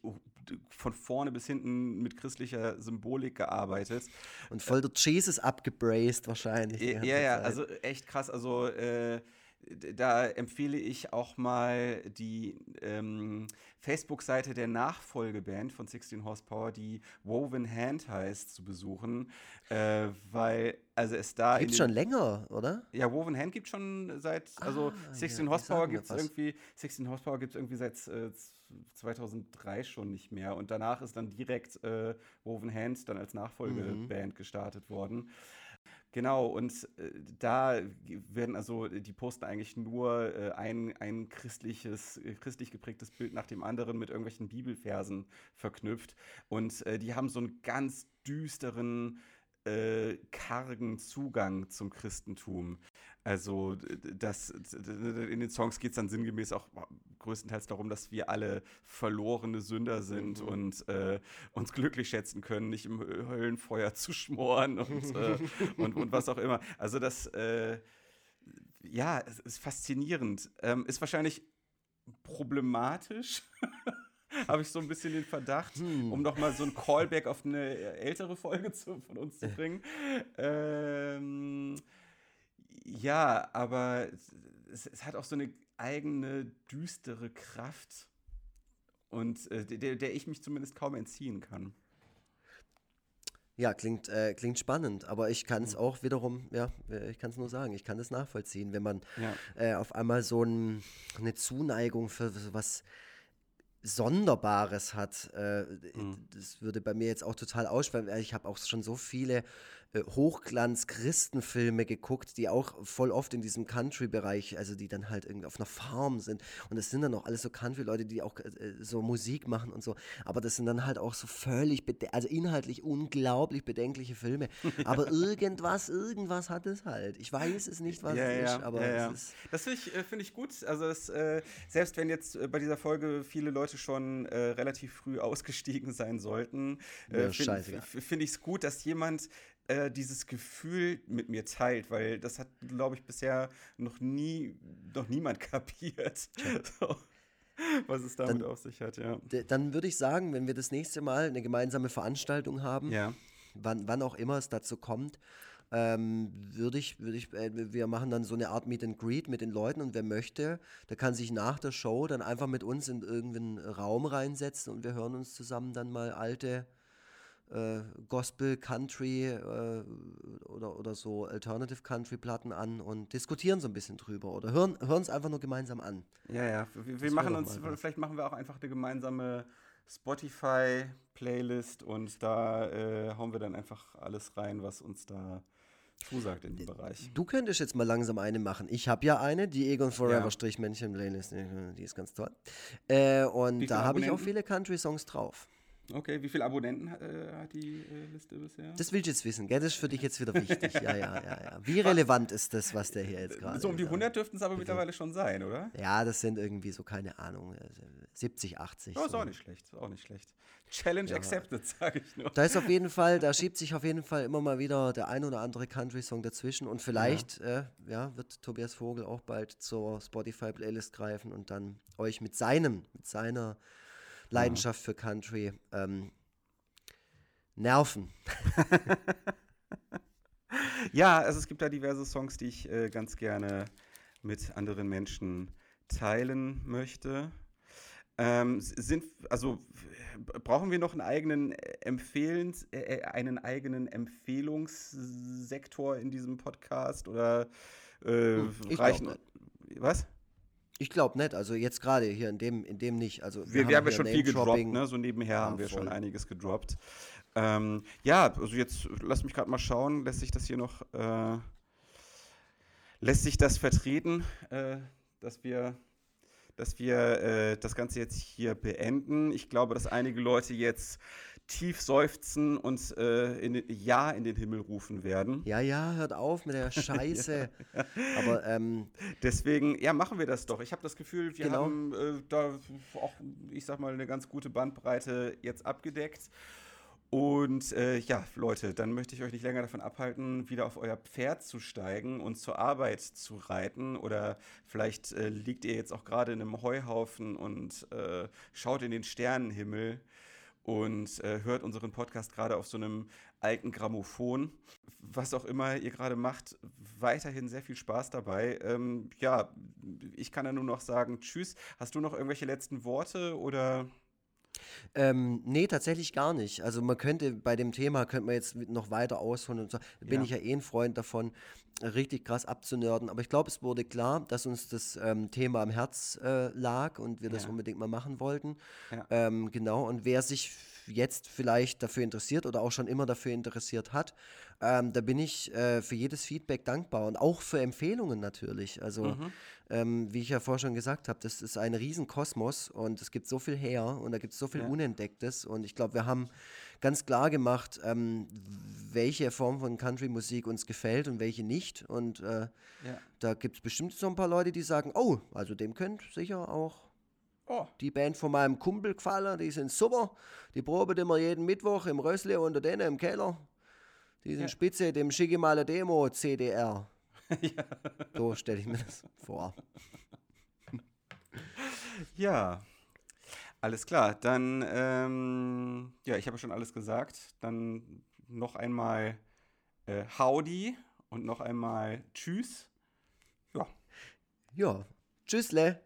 von vorne bis hinten mit christlicher Symbolik gearbeitet. Und voll der Jesus abgebraced wahrscheinlich. die Ja, ja, also echt krass. Also äh, da empfehle ich auch mal die ähm, Facebook-Seite der Nachfolgeband von 16 Horsepower, die Woven Hand heißt, zu besuchen, äh, weil also es da Gibt's in schon länger, oder? ja, Woven Hand gibt schon seit, also Ah, 16 ja, Horsepower gibt es irgendwie, 16 Horsepower gibt es irgendwie seit äh, z- 2003 schon nicht mehr und danach ist dann direkt äh, Woven Hand dann als Nachfolgeband Mhm. gestartet worden. Genau, und äh, da werden also, die posten eigentlich nur äh, ein, ein christliches, äh, christlich geprägtes Bild nach dem anderen mit irgendwelchen Bibelversen verknüpft. Und äh, die haben so einen ganz düsteren, äh, kargen Zugang zum Christentum. Also das, in den Songs geht es dann sinngemäß auch größtenteils darum, dass wir alle verlorene Sünder sind und äh, uns glücklich schätzen können, nicht im Hö- Höllenfeuer zu schmoren und, äh, und, und was auch immer. Also das, äh, ja, ist faszinierend. Ähm, ist wahrscheinlich problematisch. Habe ich so ein bisschen den Verdacht, um noch mal so ein Callback auf eine ältere Folge zu, von uns zu bringen. Ähm, ja, aber es, es hat auch so eine eigene düstere Kraft und äh, der, der ich mich zumindest kaum entziehen kann. Ja, klingt, äh, klingt spannend, aber ich kann es auch wiederum, ja, äh, ich kann es nur sagen, ich kann es nachvollziehen, wenn man Ja. äh, auf einmal so ein, eine Zuneigung für was Sonderbares hat. Äh, Das würde bei mir jetzt auch total ausschwemmen. Ich habe auch schon so viele äh, Hochglanz-Christenfilme geguckt, die auch voll oft in diesem Country-Bereich, also die dann halt irgendwie auf einer Farm sind. Und es sind dann auch alles so Country-Leute, die auch äh, so Musik machen und so. Aber das sind dann halt auch so völlig, also inhaltlich unglaublich bedenkliche Filme. Aber irgendwas, irgendwas hat es halt. Ich weiß es nicht, was ja, es ja, ist, aber ja, es ist. Das finde ich, äh, find ich gut. Also es, äh, selbst wenn jetzt äh, bei dieser Folge viele Leute schon äh, relativ früh ausgestiegen sein sollten, äh, finde find ich es gut, dass jemand äh, dieses Gefühl mit mir teilt, weil das hat, glaube ich, bisher noch nie, noch niemand kapiert, so, was es damit Dann- auf sich hat, ja. Dann würde ich sagen, wenn wir das nächste Mal eine gemeinsame Veranstaltung haben, Ja. wann, wann auch immer es dazu kommt, ähm, würde ich, würde ich, äh, wir machen dann so eine Art Meet and Greet mit den Leuten und wer möchte, der kann sich nach der Show dann einfach mit uns in irgendeinen Raum reinsetzen und wir hören uns zusammen dann mal alte äh, Gospel, Country äh, oder, oder so Alternative Country Platten an und diskutieren so ein bisschen drüber oder hören es einfach nur gemeinsam an. Ja, ja. Wir, wir machen uns, vielleicht machen wir auch einfach eine gemeinsame Spotify-Playlist und da äh, hauen wir dann einfach alles rein, was uns da zusagt in dem Bereich. Du könntest jetzt mal langsam eine machen. Ich habe ja eine, die Egon Forever Ja. Strichmännchen Playlist, die ist ganz toll. Äh, und da habe ich auch viele Country-Songs drauf. Okay, wie viele Abonnenten äh, hat die äh, Liste bisher? Das willst du jetzt wissen, gell? Das ist für dich jetzt wieder wichtig. Ja, ja, ja, ja. Wie relevant ist das, was der hier jetzt gerade so um die sagt? 100 dürften es aber mittlerweile schon sein, oder? Ja, das sind irgendwie so, keine Ahnung, äh, 70, 80. Oh, ist so. auch nicht schlecht, ist auch nicht schlecht. Challenge accepted, sage ich nur. Da ist auf jeden Fall, da schiebt sich auf jeden Fall immer mal wieder der ein oder andere Country-Song dazwischen und vielleicht ja. Äh, ja, wird Tobias Vogel auch bald zur Spotify-Playlist greifen und dann euch mit seinem, mit seiner Leidenschaft für Country ähm, nerven. Ja, also es gibt da diverse Songs, die ich äh, ganz gerne mit anderen Menschen teilen möchte. Ähm, sind, also w- brauchen wir noch einen eigenen äh, Empfehlens, äh, einen eigenen Empfehlungssektor in diesem Podcast oder äh, Hm, ich reichen? Was? Ich glaube nicht, also jetzt gerade hier in dem, in dem nicht. Also Wir, wir haben ja schon viel gedroppt, ne? So nebenher haben wir voll. schon einiges gedroppt. Ähm, ja, also jetzt lass mich gerade mal schauen, lässt sich das hier noch, äh, lässt sich das vertreten, äh, dass wir, dass wir äh, das Ganze jetzt hier beenden. Ich glaube, dass einige Leute jetzt tief seufzen und äh, in, Ja in den Himmel rufen werden. Ja, ja, hört auf mit der Scheiße. Aber ähm, Deswegen, ja, machen wir das doch. Ich habe das Gefühl, wir Genau. haben äh, da auch, ich sag mal, eine ganz gute Bandbreite jetzt abgedeckt. Und äh, ja, Leute, dann möchte ich euch nicht länger davon abhalten, wieder auf euer Pferd zu steigen und zur Arbeit zu reiten. Oder vielleicht äh, liegt ihr jetzt auch gerade in einem Heuhaufen und äh, schaut in den Sternenhimmel und äh, hört unseren Podcast gerade auf so einem alten Grammophon. Was auch immer ihr gerade macht, weiterhin sehr viel Spaß dabei. Ähm, ja, ich kann ja nur noch sagen, tschüss. Hast du noch irgendwelche letzten Worte oder? Ähm, nee, tatsächlich gar nicht. Also man könnte bei dem Thema, könnte man jetzt noch weiter ausholen und so. Bin Ja. ich ja eh ein Freund davon, richtig krass abzunörden. Aber ich glaube, es wurde klar, dass uns das ähm, Thema am Herz äh, lag und wir das Ja. unbedingt mal machen wollten. Ja. Ähm, genau, und wer sich jetzt vielleicht dafür interessiert oder auch schon immer dafür interessiert hat, ähm, da bin ich äh, für jedes Feedback dankbar und auch für Empfehlungen natürlich. Also, ähm, wie ich ja vorher schon gesagt habe, das ist ein Riesenkosmos und es gibt so viel her und da gibt es so viel Ja. Unentdecktes und ich glaube, wir haben ganz klar gemacht, ähm, welche Form von Country-Musik uns gefällt und welche nicht und äh, Ja. da gibt es bestimmt so ein paar Leute, die sagen, oh, also dem könnte sicher auch Oh, die Band von meinem Kumpel gefallen, die sind super. Die proben immer jeden Mittwoch im Rössle unter denen im Keller. Die sind Ja. spitze, dem schicke mal eine Demo, CDR. So stelle ich mir das vor. ja. Alles klar, dann, ähm, ja, ich habe schon alles gesagt. Dann noch einmal äh, Howdy und noch einmal Tschüss. Ja. Ja, tschüssle.